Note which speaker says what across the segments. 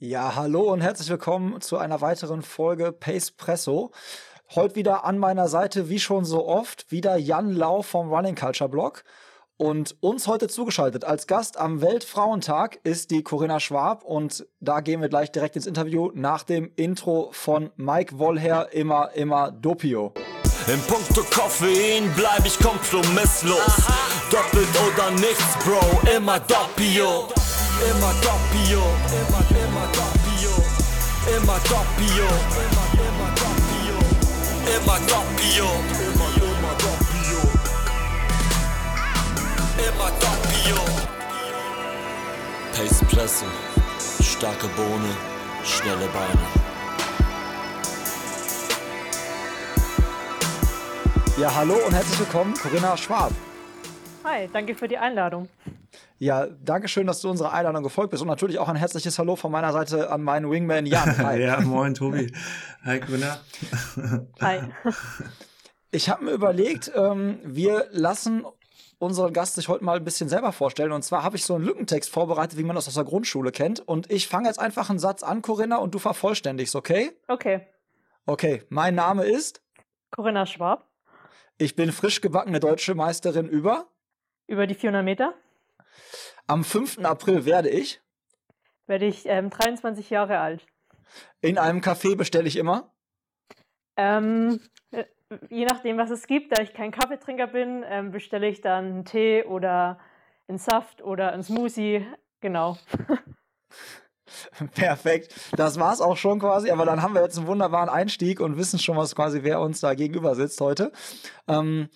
Speaker 1: Ja, hallo und herzlich willkommen zu einer weiteren Folge Pace Presso. Heute wieder an meiner Seite, wie schon so oft, wieder Jan Lau vom Running Culture Blog. Und uns heute zugeschaltet als Gast am Weltfrauentag ist die Corinna Schwab und da gehen wir gleich direkt ins Interview nach dem Intro von Mike Wollher, immer, immer Dopio.
Speaker 2: In puncto Koffein bleib ich kompromisslos. Aha. Doppelt oder nichts, Bro, immer Doppio. Immer Doppio, immer, immer Doppio. Immer Doppio, immer, Doppio. Immer Doppio, immer, Doppio. Immer Doppio. Pace Presse, starke Bohne, schnelle Beine.
Speaker 1: Ja, hallo und herzlich willkommen, Corinna Schwab.
Speaker 3: Hi, danke für die Einladung.
Speaker 1: Ja, danke schön, dass du unserer Einladung gefolgt bist und natürlich auch ein herzliches Hallo von meiner Seite an meinen Wingman Jan.
Speaker 4: Hi. ja, moin Tobi. Hi Grüner.
Speaker 3: Hi.
Speaker 1: Ich habe mir überlegt, ähm, wir lassen unseren Gast sich heute mal ein bisschen selber vorstellen. Und zwar habe ich so einen Lückentext vorbereitet, wie man das aus der Grundschule kennt. Und ich fange jetzt einfach einen Satz an, Corinna, und du vervollständigst, okay?
Speaker 3: Okay.
Speaker 1: Okay, mein Name ist?
Speaker 3: Corinna Schwab.
Speaker 1: Ich bin frisch gebackene deutsche Meisterin über?
Speaker 3: Über die 400 Meter.
Speaker 1: Am 5. April werde ich?
Speaker 3: Werde ich ähm, 23 Jahre alt.
Speaker 1: In einem Café bestelle ich immer?
Speaker 3: Ähm, äh, je nachdem, was es gibt, da ich kein Kaffeetrinker bin, ähm, bestelle ich dann einen Tee oder einen Saft oder einen Smoothie. Genau.
Speaker 1: Perfekt. Das war's auch schon quasi, aber dann haben wir jetzt einen wunderbaren Einstieg und wissen schon, was quasi wer uns da gegenüber sitzt heute. Ähm,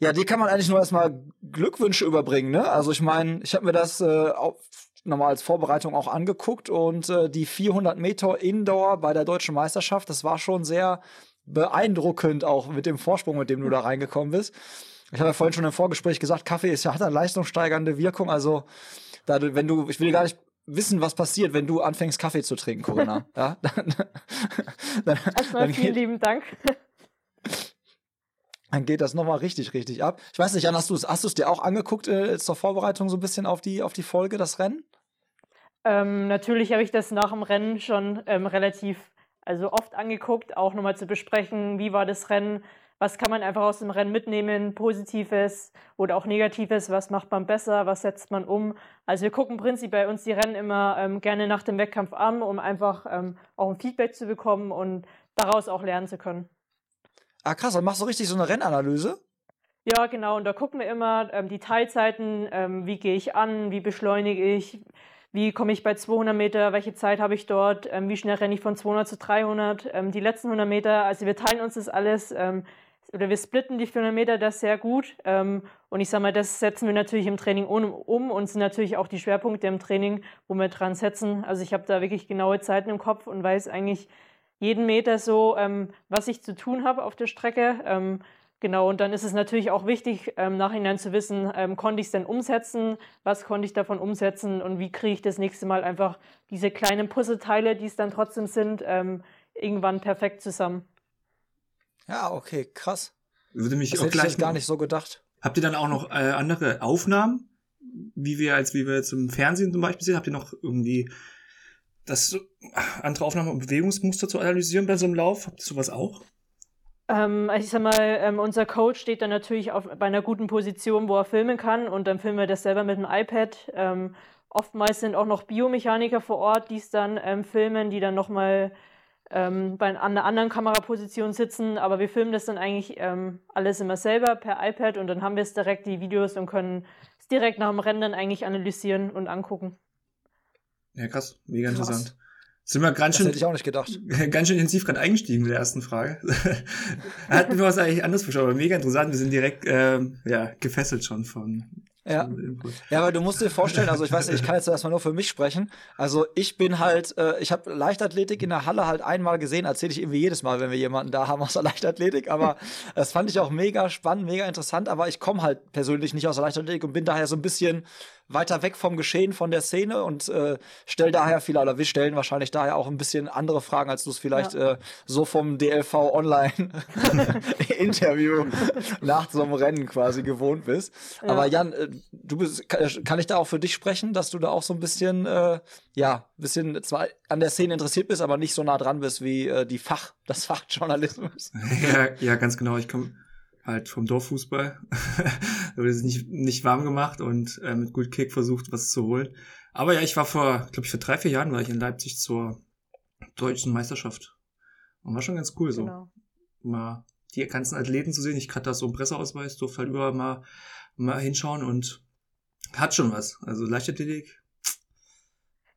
Speaker 1: ja, die kann man eigentlich nur erstmal Glückwünsche überbringen, ne? Also ich meine, ich habe mir das äh, auch nochmal als Vorbereitung auch angeguckt und äh, die 400 Meter Indoor bei der deutschen Meisterschaft, das war schon sehr beeindruckend auch mit dem Vorsprung, mit dem du da reingekommen bist. Ich habe ja vorhin schon im Vorgespräch gesagt, Kaffee ist ja hat eine leistungssteigernde Wirkung, also da, wenn du, ich will gar nicht wissen, was passiert, wenn du anfängst, Kaffee zu trinken, Corinna. ja,
Speaker 3: dann, dann, Erstmal vielen lieben Dank
Speaker 1: dann geht das nochmal richtig, richtig ab. Ich weiß nicht, Jan, hast du es hast dir auch angeguckt äh, zur Vorbereitung so ein bisschen auf die, auf die Folge, das Rennen?
Speaker 3: Ähm, natürlich habe ich das nach dem Rennen schon ähm, relativ, also oft angeguckt, auch nochmal zu besprechen, wie war das Rennen, was kann man einfach aus dem Rennen mitnehmen, Positives oder auch Negatives, was macht man besser, was setzt man um. Also wir gucken prinzipiell uns die Rennen immer ähm, gerne nach dem Wettkampf an, um einfach ähm, auch ein Feedback zu bekommen und daraus auch lernen zu können.
Speaker 1: Ah, krass, dann machst du richtig so eine Rennanalyse?
Speaker 3: Ja, genau. Und da gucken wir immer ähm, die Teilzeiten, ähm, wie gehe ich an, wie beschleunige ich, wie komme ich bei 200 Meter, welche Zeit habe ich dort, ähm, wie schnell renne ich von 200 zu 300, ähm, die letzten 100 Meter. Also wir teilen uns das alles ähm, oder wir splitten die 400 Meter das sehr gut. Ähm, und ich sage mal, das setzen wir natürlich im Training um, um und sind natürlich auch die Schwerpunkte im Training, wo wir dran setzen. Also ich habe da wirklich genaue Zeiten im Kopf und weiß eigentlich, jeden Meter so, ähm, was ich zu tun habe auf der Strecke. Ähm, genau, und dann ist es natürlich auch wichtig, im ähm, Nachhinein zu wissen, ähm, konnte ich es denn umsetzen, was konnte ich davon umsetzen und wie kriege ich das nächste Mal einfach diese kleinen Puzzleteile, die es dann trotzdem sind, ähm, irgendwann perfekt zusammen.
Speaker 1: Ja, okay, krass.
Speaker 4: Würde mich
Speaker 1: das
Speaker 4: auch
Speaker 1: hätte
Speaker 4: gleich
Speaker 1: ich gar nicht so gedacht.
Speaker 4: Habt ihr dann auch noch äh, andere Aufnahmen, wie wir als wie wir im Fernsehen zum Beispiel sehen? Habt ihr noch irgendwie das andere Aufnahmen und Bewegungsmuster zu analysieren bei so einem Lauf? Habt ihr sowas auch?
Speaker 3: Ähm, ich sag mal, ähm, unser Coach steht dann natürlich auf, bei einer guten Position, wo er filmen kann und dann filmen wir das selber mit dem iPad. Ähm, oftmals sind auch noch Biomechaniker vor Ort, die es dann ähm, filmen, die dann nochmal ähm, bei einer anderen Kameraposition sitzen, aber wir filmen das dann eigentlich ähm, alles immer selber per iPad und dann haben wir es direkt, die Videos und können es direkt nach dem Rennen eigentlich analysieren und angucken.
Speaker 4: Ja, krass, mega krass. interessant. Sind wir ganz schön,
Speaker 1: hätte ich auch nicht gedacht.
Speaker 4: Ganz schön intensiv gerade eingestiegen mit der ersten Frage. Hatten wir was eigentlich anders verstanden, aber mega interessant. Wir sind direkt ähm, ja, gefesselt schon von,
Speaker 1: ja. ja, aber du musst dir vorstellen, also ich weiß nicht, ich kann jetzt erstmal nur für mich sprechen. Also ich bin halt, äh, ich habe Leichtathletik in der Halle halt einmal gesehen, erzähle ich irgendwie jedes Mal, wenn wir jemanden da haben aus der Leichtathletik. Aber das fand ich auch mega spannend, mega interessant. Aber ich komme halt persönlich nicht aus der Leichtathletik und bin daher so ein bisschen weiter weg vom Geschehen, von der Szene und äh, stell daher viele, oder wir stellen wahrscheinlich daher auch ein bisschen andere Fragen, als du es vielleicht ja. äh, so vom DLV Online Interview nach so einem Rennen quasi gewohnt bist. Ja. Aber Jan, äh, du bist, kann ich da auch für dich sprechen, dass du da auch so ein bisschen, äh, ja, bisschen zwar an der Szene interessiert bist, aber nicht so nah dran bist wie äh, die Fach, das Fachjournalismus?
Speaker 4: Ja, ja, ganz genau. Ich komme halt vom Dorffußball. da wurde es nicht, nicht warm gemacht und äh, mit gut Kick versucht, was zu holen. Aber ja, ich war vor, glaube ich, vor drei, vier Jahren war ich in Leipzig zur deutschen Meisterschaft. Und war schon ganz cool so. Genau. Mal die ganzen Athleten zu sehen. Ich hatte das so einen Presseausweis, durfte halt überall mal, mal hinschauen und hat schon was. Also Leichtathletik.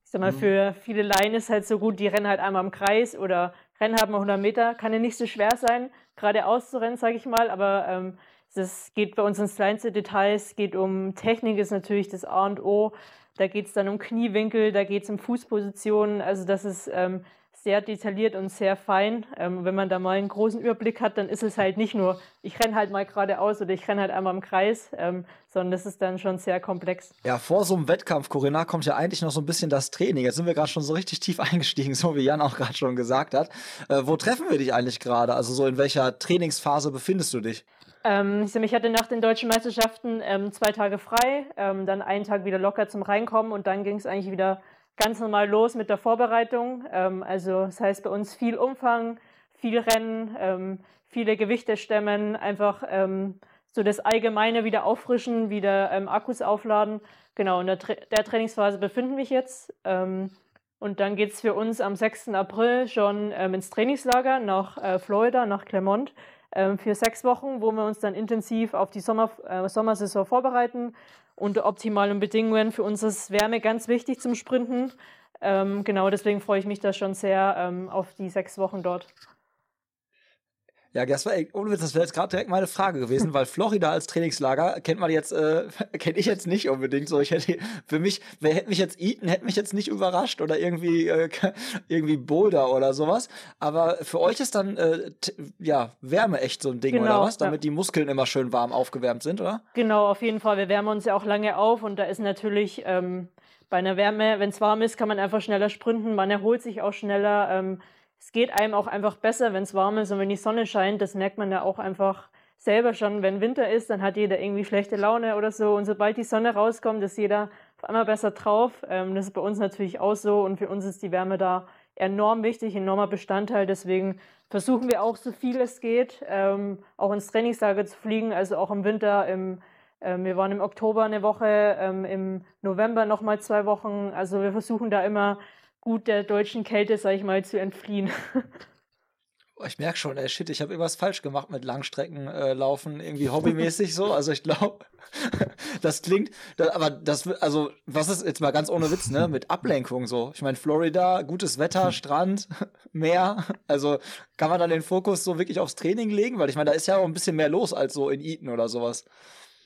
Speaker 3: Ich sag mal, für viele Laien ist halt so gut, die rennen halt einmal im Kreis oder rennen halt mal 100 Meter. Kann ja nicht so schwer sein, geradeaus zu rennen, sage ich mal, aber ähm, es geht bei uns ins kleinste Details, geht um Technik, ist natürlich das A und O. Da geht es dann um Kniewinkel, da geht es um Fußpositionen. Also das ist ähm, sehr detailliert und sehr fein. Ähm, wenn man da mal einen großen Überblick hat, dann ist es halt nicht nur, ich renne halt mal geradeaus oder ich renne halt einmal im Kreis, ähm, sondern das ist dann schon sehr komplex.
Speaker 1: Ja, vor so einem Wettkampf, Corinna, kommt ja eigentlich noch so ein bisschen das Training. Jetzt sind wir gerade schon so richtig tief eingestiegen, so wie Jan auch gerade schon gesagt hat. Äh, wo treffen wir dich eigentlich gerade? Also so in welcher Trainingsphase befindest du dich?
Speaker 3: Ähm, ich hatte nach den deutschen Meisterschaften ähm, zwei Tage frei, ähm, dann einen Tag wieder locker zum Reinkommen und dann ging es eigentlich wieder ganz normal los mit der Vorbereitung. Ähm, also das heißt bei uns viel Umfang, viel Rennen, ähm, viele Gewichte stemmen, einfach ähm, so das Allgemeine wieder auffrischen, wieder ähm, Akkus aufladen. Genau, in der, Tra der Trainingsphase befinden wir jetzt. Ähm, und dann geht es für uns am 6. April schon ähm, ins Trainingslager nach äh, Florida, nach Clermont für sechs Wochen, wo wir uns dann intensiv auf die Sommer, äh, Sommersaison vorbereiten unter optimalen Bedingungen. Für uns ist Wärme ganz wichtig zum Sprinten. Ähm, genau, deswegen freue ich mich da schon sehr ähm, auf die sechs Wochen dort.
Speaker 1: Ja, das war, ohne Witz, das wäre jetzt gerade direkt meine Frage gewesen, weil Florida als Trainingslager kennt man jetzt, äh, kenne ich jetzt nicht unbedingt so. Ich hätte, für mich, wer hätte mich jetzt Eaton, hätte mich jetzt nicht überrascht oder irgendwie, äh, irgendwie Boulder oder sowas. Aber für euch ist dann, äh, ja, Wärme echt so ein Ding genau, oder was? Damit ja. die Muskeln immer schön warm aufgewärmt sind, oder?
Speaker 3: Genau, auf jeden Fall. Wir wärmen uns ja auch lange auf und da ist natürlich, ähm, bei einer Wärme, wenn es warm ist, kann man einfach schneller sprinten, man erholt sich auch schneller. Ähm, es geht einem auch einfach besser, wenn es warm ist und wenn die Sonne scheint. Das merkt man ja auch einfach selber schon. Wenn Winter ist, dann hat jeder irgendwie schlechte Laune oder so. Und sobald die Sonne rauskommt, ist jeder auf einmal besser drauf. Ähm, das ist bei uns natürlich auch so. Und für uns ist die Wärme da enorm wichtig, enormer Bestandteil. Deswegen versuchen wir auch, so viel es geht, ähm, auch ins Trainingslager zu fliegen. Also auch im Winter, im, ähm, wir waren im Oktober eine Woche, im November nochmal zwei Wochen. Also wir versuchen da immer gut der deutschen Kälte, sag ich mal, zu entfliehen.
Speaker 1: Ich merke schon, ey, shit, ich habe irgendwas falsch gemacht mit Langstreckenlaufen, äh, irgendwie hobbymäßig so. Also ich glaube, das klingt, das, aber das, also was ist jetzt mal ganz ohne Witz, ne, mit Ablenkung so. Ich meine, Florida, gutes Wetter, Strand, Meer. Also kann man dann den Fokus so wirklich aufs Training legen, weil ich meine, da ist ja auch ein bisschen mehr los als so in Eton oder sowas.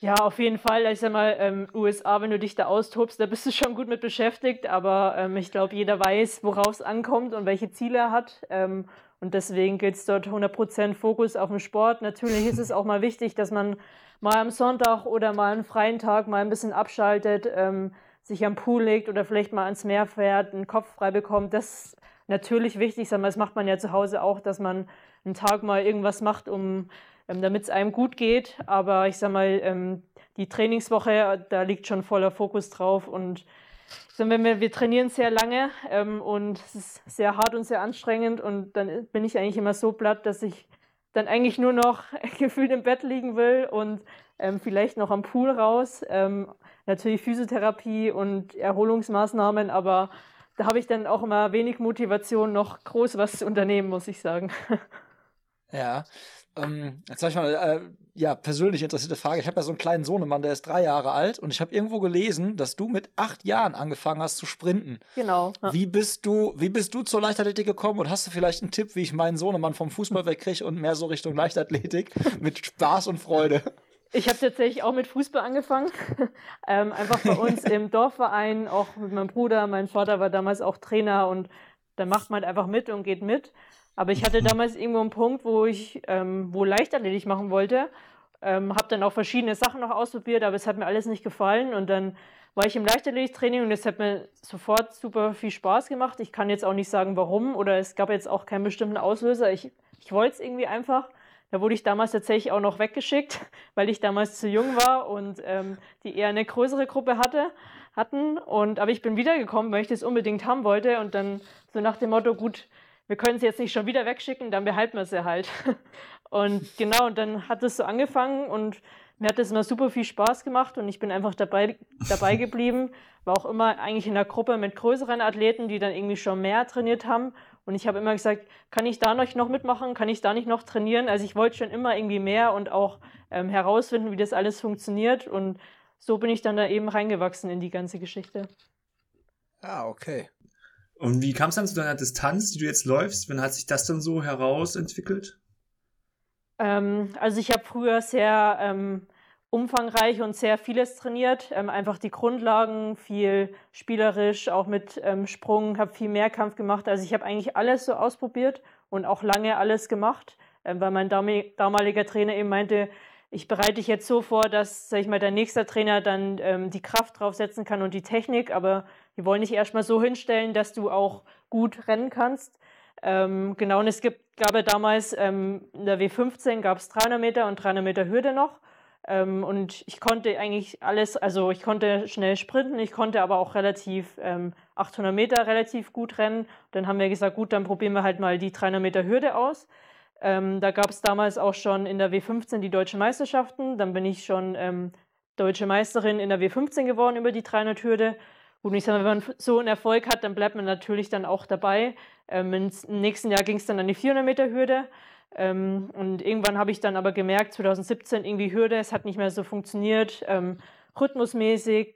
Speaker 3: Ja, auf jeden Fall. Ich sag mal, ähm, USA, wenn du dich da austobst, da bist du schon gut mit beschäftigt, aber ähm, ich glaube, jeder weiß, worauf es ankommt und welche Ziele er hat. Ähm, und deswegen gilt es dort 100% Fokus auf den Sport. Natürlich ist es auch mal wichtig, dass man mal am Sonntag oder mal einen freien Tag mal ein bisschen abschaltet, ähm, sich am Pool legt oder vielleicht mal ans Meer fährt, einen Kopf frei bekommt. Das ist natürlich wichtig. Sag mal, das macht man ja zu Hause auch, dass man einen Tag mal irgendwas macht, um ähm, damit es einem gut geht. Aber ich sag mal, ähm, die Trainingswoche, da liegt schon voller Fokus drauf und sag mal, wir, wir trainieren sehr lange ähm, und es ist sehr hart und sehr anstrengend und dann bin ich eigentlich immer so platt, dass ich dann eigentlich nur noch gefühlt im Bett liegen will und ähm, vielleicht noch am Pool raus. Ähm, natürlich Physiotherapie und Erholungsmaßnahmen, aber da habe ich dann auch immer wenig Motivation, noch groß was zu unternehmen, muss ich sagen.
Speaker 1: Ja, ähm, jetzt habe ich mal, äh, ja, persönlich interessierte Frage. Ich habe ja so einen kleinen Sohnemann, der ist drei Jahre alt und ich habe irgendwo gelesen, dass du mit acht Jahren angefangen hast zu sprinten.
Speaker 3: Genau.
Speaker 1: Ja. Wie bist du, wie bist du zur Leichtathletik gekommen und hast du vielleicht einen Tipp, wie ich meinen Sohnemann vom Fußball wegkriege und mehr so Richtung Leichtathletik mit Spaß und Freude?
Speaker 3: Ich habe tatsächlich auch mit Fußball angefangen. ähm, einfach bei uns im Dorfverein, auch mit meinem Bruder. Mein Vater war damals auch Trainer und da macht man einfach mit und geht mit. Aber ich hatte damals irgendwo einen Punkt, wo ich ähm, wo Leichtathletik machen wollte. Ähm, habe dann auch verschiedene Sachen noch ausprobiert, aber es hat mir alles nicht gefallen. Und dann war ich im Leichtathletiktraining und es hat mir sofort super viel Spaß gemacht. Ich kann jetzt auch nicht sagen, warum oder es gab jetzt auch keinen bestimmten Auslöser. Ich, ich wollte es irgendwie einfach. Da wurde ich damals tatsächlich auch noch weggeschickt, weil ich damals zu jung war und ähm, die eher eine größere Gruppe hatte, hatten. Und, aber ich bin wiedergekommen, weil ich das unbedingt haben wollte. Und dann so nach dem Motto, gut, wir können sie jetzt nicht schon wieder wegschicken, dann behalten wir sie halt. Und genau, und dann hat es so angefangen und mir hat es immer super viel Spaß gemacht und ich bin einfach dabei, dabei geblieben. War auch immer eigentlich in der Gruppe mit größeren Athleten, die dann irgendwie schon mehr trainiert haben. Und ich habe immer gesagt, kann ich da noch mitmachen? Kann ich da nicht noch trainieren? Also ich wollte schon immer irgendwie mehr und auch ähm, herausfinden, wie das alles funktioniert. Und so bin ich dann da eben reingewachsen in die ganze Geschichte.
Speaker 1: Ah, okay.
Speaker 4: Und wie kam es dann zu deiner Distanz, die du jetzt läufst? Wann hat sich das dann so herausentwickelt?
Speaker 3: Ähm, also ich habe früher sehr ähm, umfangreich und sehr vieles trainiert. Ähm, einfach die Grundlagen, viel spielerisch, auch mit ähm, Sprung, habe viel Mehrkampf gemacht. Also ich habe eigentlich alles so ausprobiert und auch lange alles gemacht, ähm, weil mein damaliger Trainer eben meinte, ich bereite dich jetzt so vor, dass, sag ich mal, der nächste Trainer dann ähm, die Kraft draufsetzen kann und die Technik, aber wir wollen dich erstmal so hinstellen, dass du auch gut rennen kannst. Ähm, genau, und es gibt, gab ja damals ähm, in der W15 gab es 300 Meter und 300 Meter Hürde noch. Ähm, und ich konnte eigentlich alles, also ich konnte schnell sprinten, ich konnte aber auch relativ 800 ähm, Meter relativ gut rennen. Dann haben wir gesagt, gut, dann probieren wir halt mal die 300 Meter Hürde aus. Ähm, da gab es damals auch schon in der W15 die deutschen Meisterschaften. Dann bin ich schon ähm, deutsche Meisterin in der W15 geworden über die 300 Hürde. Gut, ich sage, wenn man so einen Erfolg hat, dann bleibt man natürlich dann auch dabei. Ähm, Im nächsten Jahr ging es dann an die 400 Meter Hürde. Ähm, und irgendwann habe ich dann aber gemerkt, 2017 irgendwie Hürde, es hat nicht mehr so funktioniert, ähm, rhythmusmäßig.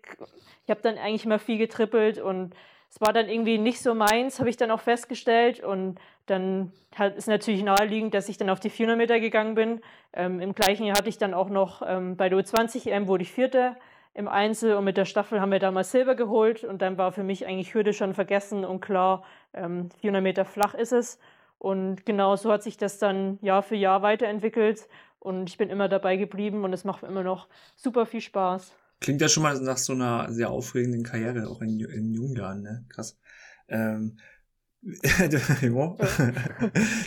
Speaker 3: Ich habe dann eigentlich immer viel getrippelt und es war dann irgendwie nicht so meins, habe ich dann auch festgestellt. Und dann ist natürlich naheliegend, dass ich dann auf die 400 Meter gegangen bin. Ähm, Im gleichen Jahr hatte ich dann auch noch ähm, bei der U20 EM wurde ich Vierte im Einzel und mit der Staffel haben wir damals Silber geholt und dann war für mich eigentlich Hürde schon vergessen und klar, ähm, 400 Meter flach ist es. Und genau so hat sich das dann Jahr für Jahr weiterentwickelt und ich bin immer dabei geblieben und es macht immer noch super viel Spaß.
Speaker 4: Klingt ja schon mal nach so einer sehr aufregenden Karriere, auch in, in jungen Jahren, ne? Krass. Ähm, du,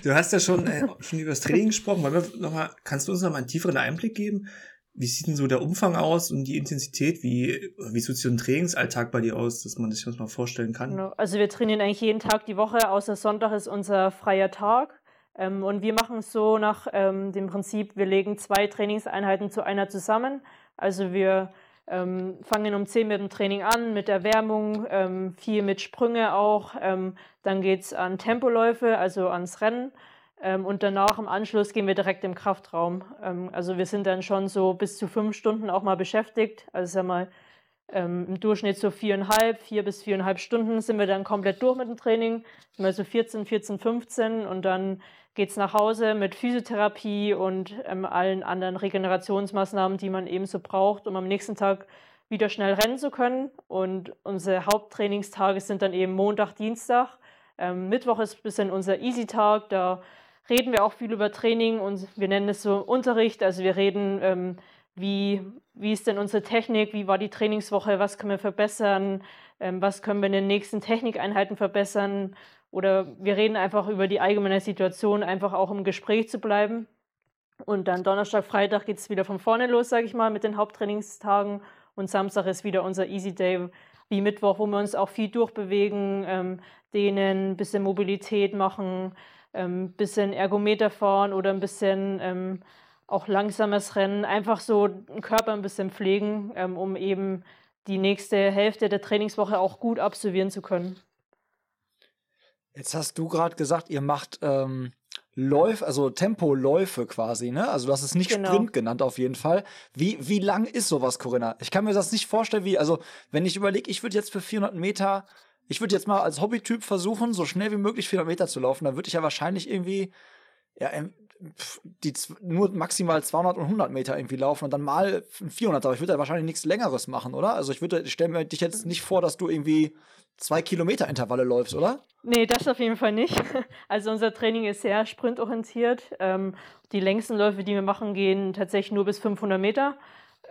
Speaker 4: du hast ja schon, äh, schon über das Training gesprochen. Wollen wir noch mal, kannst du uns noch mal einen tieferen Einblick geben? Wie sieht denn so der Umfang aus und die Intensität? Wie, wie sieht so ein Trainingsalltag bei dir aus, dass man sich das mal vorstellen kann?
Speaker 3: Genau. Also wir trainieren eigentlich jeden Tag die Woche, außer Sonntag ist unser freier Tag. Ähm, und wir machen es so nach ähm, dem Prinzip, wir legen zwei Trainingseinheiten zu einer zusammen. Also wir ähm, fangen um 10 mit dem Training an, mit Erwärmung, ähm, viel mit Sprünge auch. Ähm, dann geht es an Tempoläufe, also ans Rennen. Ähm, und danach im Anschluss gehen wir direkt im Kraftraum. Ähm, also wir sind dann schon so bis zu fünf Stunden auch mal beschäftigt. Also sag mal, ähm, im Durchschnitt so viereinhalb, vier bis viereinhalb Stunden sind wir dann komplett durch mit dem Training. Sind wir so 14, 14, 15 und dann geht es nach Hause mit Physiotherapie und ähm, allen anderen Regenerationsmaßnahmen, die man eben so braucht, um am nächsten Tag wieder schnell rennen zu können. Und unsere Haupttrainingstage sind dann eben Montag, Dienstag. Ähm, Mittwoch ist ein bisschen unser Easy-Tag, da reden wir auch viel über Training und wir nennen es so Unterricht. Also wir reden, ähm, wie, wie ist denn unsere Technik, wie war die Trainingswoche, was können wir verbessern, ähm, was können wir in den nächsten Technikeinheiten verbessern. Oder wir reden einfach über die allgemeine Situation, einfach auch im Gespräch zu bleiben. Und dann Donnerstag, Freitag geht es wieder von vorne los, sage ich mal, mit den Haupttrainingstagen. Und Samstag ist wieder unser Easy Day, wie Mittwoch, wo wir uns auch viel durchbewegen, ähm, dehnen, bisschen Mobilität machen, ähm, bisschen Ergometer fahren oder ein bisschen ähm, auch langsames Rennen, einfach so den Körper ein bisschen pflegen, ähm, um eben die nächste Hälfte der Trainingswoche auch gut absolvieren zu können.
Speaker 1: Jetzt hast du gerade gesagt, ihr macht ähm, Läufe, also Tempoläufe quasi, ne? Also du hast es nicht genau. Sprint genannt auf jeden Fall. Wie, wie lang ist sowas, Corinna? Ich kann mir das nicht vorstellen, wie, also wenn ich überlege, ich würde jetzt für 400 Meter ich würde jetzt mal als Hobbytyp versuchen, so schnell wie möglich 400 Meter zu laufen. Dann würde ich ja wahrscheinlich irgendwie ja, die nur maximal 200 und 100 Meter irgendwie laufen und dann mal 400. Aber ich würde ja wahrscheinlich nichts Längeres machen, oder? Also ich würde, ich stelle mir dich jetzt nicht vor, dass du irgendwie zwei Kilometer Intervalle läufst, oder?
Speaker 3: Nee, das auf jeden Fall nicht. Also unser Training ist sehr sprintorientiert. Ähm, die längsten Läufe, die wir machen, gehen tatsächlich nur bis 500 Meter.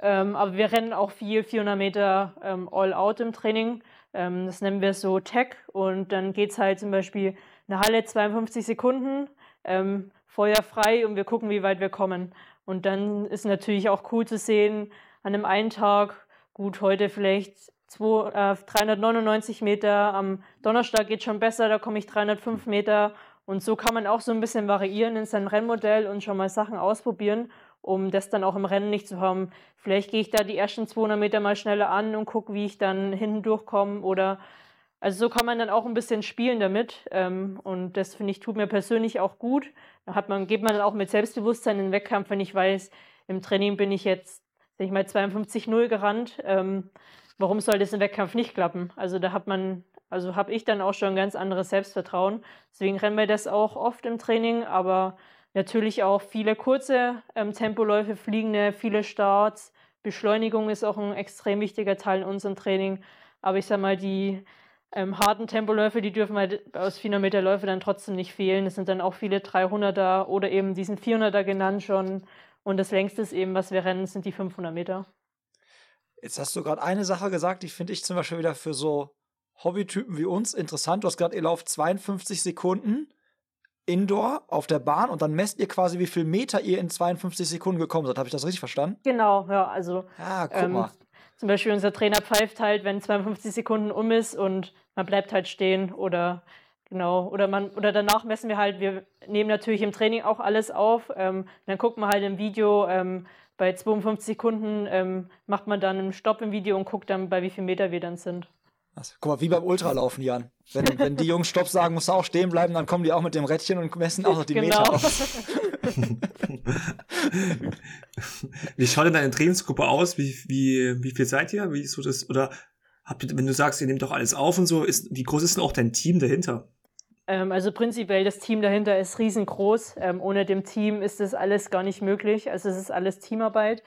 Speaker 3: Ähm, aber wir rennen auch viel 400 Meter ähm, All-Out im Training. Ähm, das nennen wir so Tech. Und dann geht es halt zum Beispiel eine Halle 52 Sekunden, ähm, Feuer frei und wir gucken, wie weit wir kommen. Und dann ist natürlich auch cool zu sehen, an einem einen Tag, gut, heute vielleicht zwei, äh, 399 Meter, am Donnerstag geht schon besser, da komme ich 305 Meter. Und so kann man auch so ein bisschen variieren in seinem Rennmodell und schon mal Sachen ausprobieren um das dann auch im Rennen nicht zu haben. Vielleicht gehe ich da die ersten 200 Meter mal schneller an und gucke, wie ich dann hinten durchkomme oder also so kann man dann auch ein bisschen spielen damit ähm, und das finde ich tut mir persönlich auch gut. Da hat man geht man dann auch mit Selbstbewusstsein in den Wettkampf, wenn ich weiß, im Training bin ich jetzt, sag ich mal 52-0 gerannt. Ähm, warum soll das im Wettkampf nicht klappen? Also da hat man also habe ich dann auch schon ein ganz anderes Selbstvertrauen. Deswegen rennen wir das auch oft im Training, aber Natürlich auch viele kurze ähm, Tempoläufe, fliegende, viele Starts. Beschleunigung ist auch ein extrem wichtiger Teil in unserem Training. Aber ich sag mal, die ähm, harten Tempoläufe, die dürfen halt aus 400 Meter Läufe dann trotzdem nicht fehlen. Es sind dann auch viele 300er oder eben diesen 400er genannt schon. Und das längste ist eben, was wir rennen, sind die 500 Meter.
Speaker 1: Jetzt hast du gerade eine Sache gesagt, die finde ich zum Beispiel wieder für so Hobbytypen wie uns interessant. Du hast gerade, ihr lauft 52 Sekunden. Indoor auf der Bahn und dann messt ihr quasi, wie viel Meter ihr in 52 Sekunden gekommen seid. Habe ich das richtig verstanden?
Speaker 3: Genau, ja, also.
Speaker 1: Ah, guck ähm, mal.
Speaker 3: Zum Beispiel unser Trainer pfeift halt, wenn 52 Sekunden um ist und man bleibt halt stehen oder genau, oder man, oder danach messen wir halt, wir nehmen natürlich im Training auch alles auf. Ähm, dann guckt man halt im Video, ähm, bei 52 Sekunden ähm, macht man dann einen Stopp im Video und guckt dann, bei wie viel Meter wir dann sind.
Speaker 1: Also, guck mal, wie beim Ultralaufen, Jan. Wenn, wenn die Jungs Stopp sagen, musst du auch stehen bleiben, dann kommen die auch mit dem Rädchen und messen auch noch die genau. Meter aus.
Speaker 4: wie schaut denn deine Trainingsgruppe aus? Wie, wie, wie viel seid ihr? Wie ist so das, oder habt ihr, wenn du sagst, ihr nehmt doch alles auf und so, ist, wie groß ist denn auch dein Team dahinter?
Speaker 3: Ähm, also prinzipiell, das Team dahinter ist riesengroß. Ähm, ohne dem Team ist das alles gar nicht möglich. Also es ist alles Teamarbeit.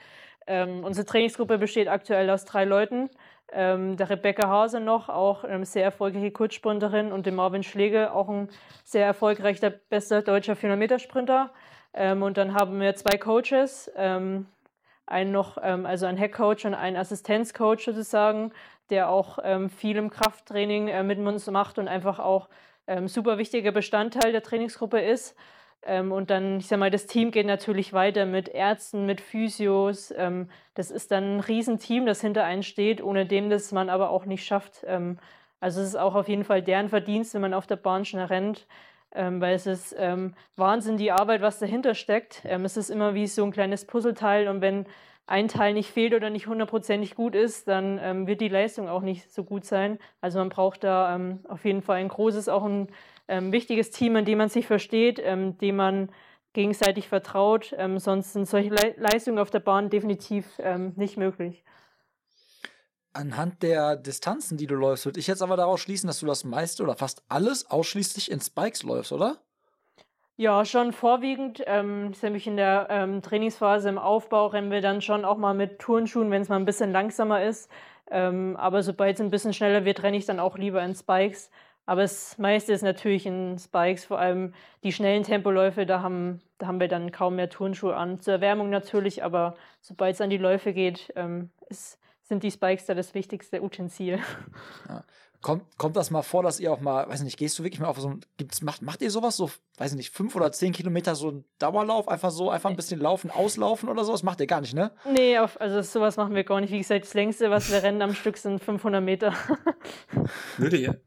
Speaker 3: Ähm, unsere Trainingsgruppe besteht aktuell aus drei Leuten ähm, der Rebecca Hase noch, auch eine sehr erfolgreiche Kurzsprinterin und dem Marvin Schlegel, auch ein sehr erfolgreicher, bester deutscher 400-Meter-Sprinter. Ähm, und dann haben wir zwei Coaches, ähm, einen noch, ähm, also einen Heckcoach und einen Assistenzcoach sozusagen, der auch ähm, viel im Krafttraining äh, mit uns macht und einfach auch ähm, super wichtiger Bestandteil der Trainingsgruppe ist. Ähm, und dann, ich sag mal, das Team geht natürlich weiter mit Ärzten, mit Physios. Ähm, das ist dann ein Riesenteam, das hinter einen steht, ohne dem das man aber auch nicht schafft. Ähm, also es ist auch auf jeden Fall deren Verdienst, wenn man auf der Bahn schnell rennt. Weil es ist Wahnsinn, die Arbeit, was dahinter steckt. Es ist immer wie so ein kleines Puzzleteil und wenn ein Teil nicht fehlt oder nicht hundertprozentig gut ist, dann wird die Leistung auch nicht so gut sein. Also man braucht da auf jeden Fall ein großes, auch ein ähm, wichtiges Team, in dem man sich versteht, ähm, dem man gegenseitig vertraut. Ähm, sonst sind solche Le Leistungen auf der Bahn definitiv ähm, nicht möglich.
Speaker 1: Anhand der Distanzen, die du läufst, würde ich jetzt aber daraus schließen, dass du das meiste oder fast alles ausschließlich in Spikes läufst, oder?
Speaker 3: Ja, schon vorwiegend. Ähm, nämlich in der ähm, Trainingsphase im Aufbau rennen wir dann schon auch mal mit Turnschuhen, wenn es mal ein bisschen langsamer ist. Ähm, aber sobald es ein bisschen schneller wird, renne ich dann auch lieber in Spikes. Aber das meiste ist natürlich in Spikes, vor allem die schnellen Tempoläufe, da haben, da haben wir dann kaum mehr Turnschuhe an. Zur Erwärmung natürlich, aber sobald es an die Läufe geht, ähm, ist, sind die Spikes da das wichtigste Utensil.
Speaker 1: Ja. Kommt, kommt das mal vor, dass ihr auch mal, weiß nicht, gehst du wirklich mal auf so ein, gibt's, macht, macht ihr sowas, so, weiß nicht, fünf oder zehn Kilometer so ein Dauerlauf, einfach so, einfach ein bisschen laufen, auslaufen oder sowas? Macht ihr gar nicht, ne?
Speaker 3: Nee, auf, also sowas machen wir gar nicht. Wie gesagt, das längste, was wir rennen am Stück, sind 500 Meter.
Speaker 4: Würde ihr?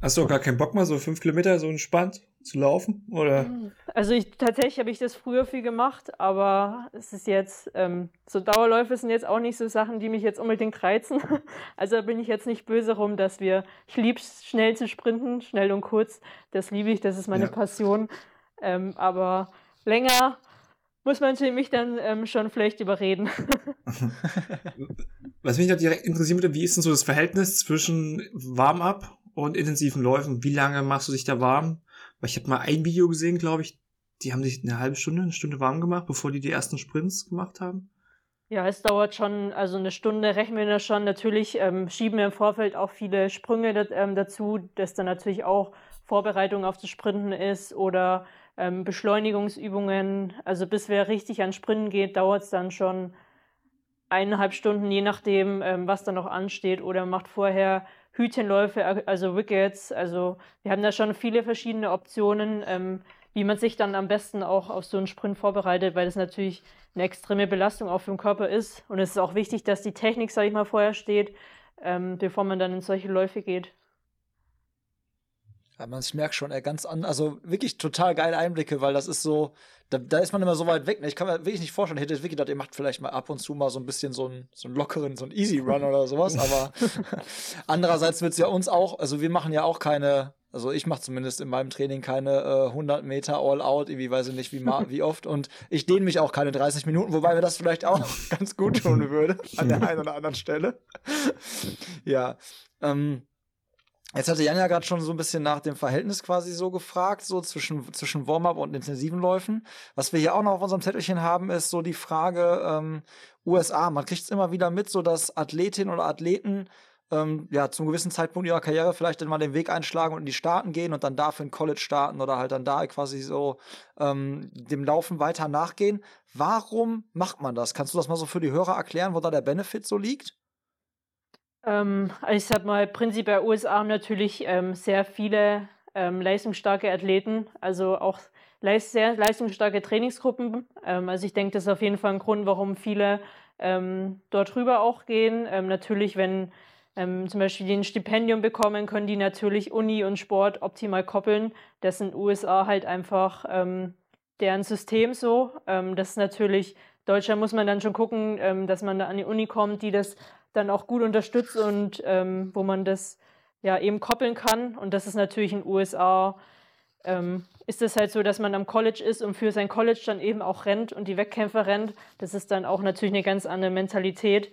Speaker 4: Hast du auch gar keinen Bock mal, so fünf Kilometer so entspannt zu laufen? Oder?
Speaker 3: Also ich, tatsächlich habe ich das früher viel gemacht, aber es ist jetzt, ähm, so Dauerläufe sind jetzt auch nicht so Sachen, die mich jetzt unbedingt reizen. Also da bin ich jetzt nicht böse rum, dass wir, ich liebe es, schnell zu sprinten, schnell und kurz. Das liebe ich, das ist meine ja. Passion. Ähm, aber länger muss man mich dann ähm, schon vielleicht überreden.
Speaker 4: Was mich da direkt interessieren würde, wie ist denn so das Verhältnis zwischen Warm-up und intensiven Läufen? Wie lange machst du dich da warm? Weil ich habe mal ein Video gesehen, glaube ich, die haben sich eine halbe Stunde, eine Stunde warm gemacht, bevor die die ersten Sprints gemacht haben.
Speaker 3: Ja, es dauert schon, also eine Stunde rechnen wir schon. Natürlich ähm, schieben wir im Vorfeld auch viele Sprünge dat, ähm, dazu, dass dann natürlich auch Vorbereitung auf das Sprinten ist oder ähm, Beschleunigungsübungen. Also bis wir richtig an Sprinten geht, dauert es dann schon eineinhalb Stunden, je nachdem, ähm, was da noch ansteht, oder macht vorher Hütchenläufe, also Wickets. Also wir haben da schon viele verschiedene Optionen, ähm, wie man sich dann am besten auch auf so einen Sprint vorbereitet, weil das natürlich eine extreme Belastung auch für den Körper ist. Und es ist auch wichtig, dass die Technik, sage ich mal, vorher steht, ähm, bevor man dann in solche Läufe geht.
Speaker 1: Ja, man, ich merke schon, er ganz an, also wirklich total geile Einblicke, weil das ist so, da, da ist man immer so weit weg. Ne? Ich kann mir wirklich nicht vorstellen, hätte wirklich gedacht, ihr macht vielleicht mal ab und zu mal so ein bisschen so einen, so einen lockeren, so einen Easy Run oder sowas, aber andererseits wird es ja uns auch, also wir machen ja auch keine, also ich mache zumindest in meinem Training keine äh, 100 Meter All-Out, irgendwie weiß ich nicht wie, wie oft und ich dehne mich auch keine 30 Minuten, wobei mir das vielleicht auch ganz gut tun würde an der einen oder anderen Stelle. ja, ähm, Jetzt hatte Jan ja gerade schon so ein bisschen nach dem Verhältnis quasi so gefragt, so zwischen, zwischen Warm-up und intensiven Läufen. Was wir hier auch noch auf unserem Zettelchen haben, ist so die Frage ähm, USA. Man kriegt es immer wieder mit, so dass Athletinnen oder Athleten ähm, ja zum gewissen Zeitpunkt ihrer Karriere vielleicht dann mal den Weg einschlagen und in die Staaten gehen und dann dafür in College starten oder halt dann da quasi so ähm, dem Laufen weiter nachgehen. Warum macht man das? Kannst du das mal so für die Hörer erklären, wo da der Benefit so liegt?
Speaker 3: Ähm, also ich sag mal, prinzipiell USA haben natürlich ähm, sehr viele ähm, leistungsstarke Athleten, also auch leist sehr leistungsstarke Trainingsgruppen. Ähm, also ich denke, das ist auf jeden Fall ein Grund, warum viele ähm, dort rüber auch gehen. Ähm, natürlich, wenn zum Beispiel die ein Stipendium bekommen, können die natürlich Uni und Sport optimal koppeln. Das sind USA halt einfach deren System so. das ist natürlich Deutschland muss man dann schon gucken, dass man da an die Uni kommt, die das dann auch gut unterstützt und ähm, wo man das ja eben koppeln kann. Und das ist natürlich in den USA, ähm, ist es halt so, dass man am College ist und für sein College dann eben auch rennt und die Wettkämpfe rennt. Das ist dann auch natürlich eine ganz andere Mentalität.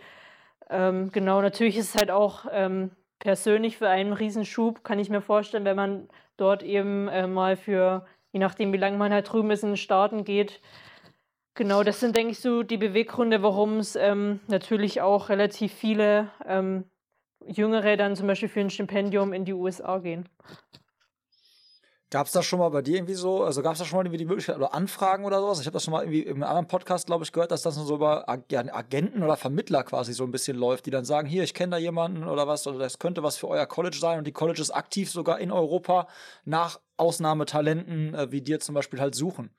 Speaker 3: Ähm, genau, natürlich ist es halt auch ähm, persönlich für einen Riesenschub, kann ich mir vorstellen, wenn man dort eben äh, mal für, je nachdem wie lange man halt drüben ist, in den Staaten geht, Genau, das sind, denke ich, so die Beweggründe, warum es ähm, natürlich auch relativ viele ähm, Jüngere dann zum Beispiel für ein Stipendium in die USA gehen.
Speaker 1: Gab es das schon mal bei dir irgendwie so, also gab es da schon mal irgendwie die Möglichkeit oder Anfragen oder sowas? Ich habe das schon mal irgendwie in einem anderen Podcast, glaube ich, gehört, dass das so über Agenten oder Vermittler quasi so ein bisschen läuft, die dann sagen, hier, ich kenne da jemanden oder was, oder das könnte was für euer College sein und die Colleges aktiv sogar in Europa nach Ausnahmetalenten äh, wie dir zum Beispiel halt suchen.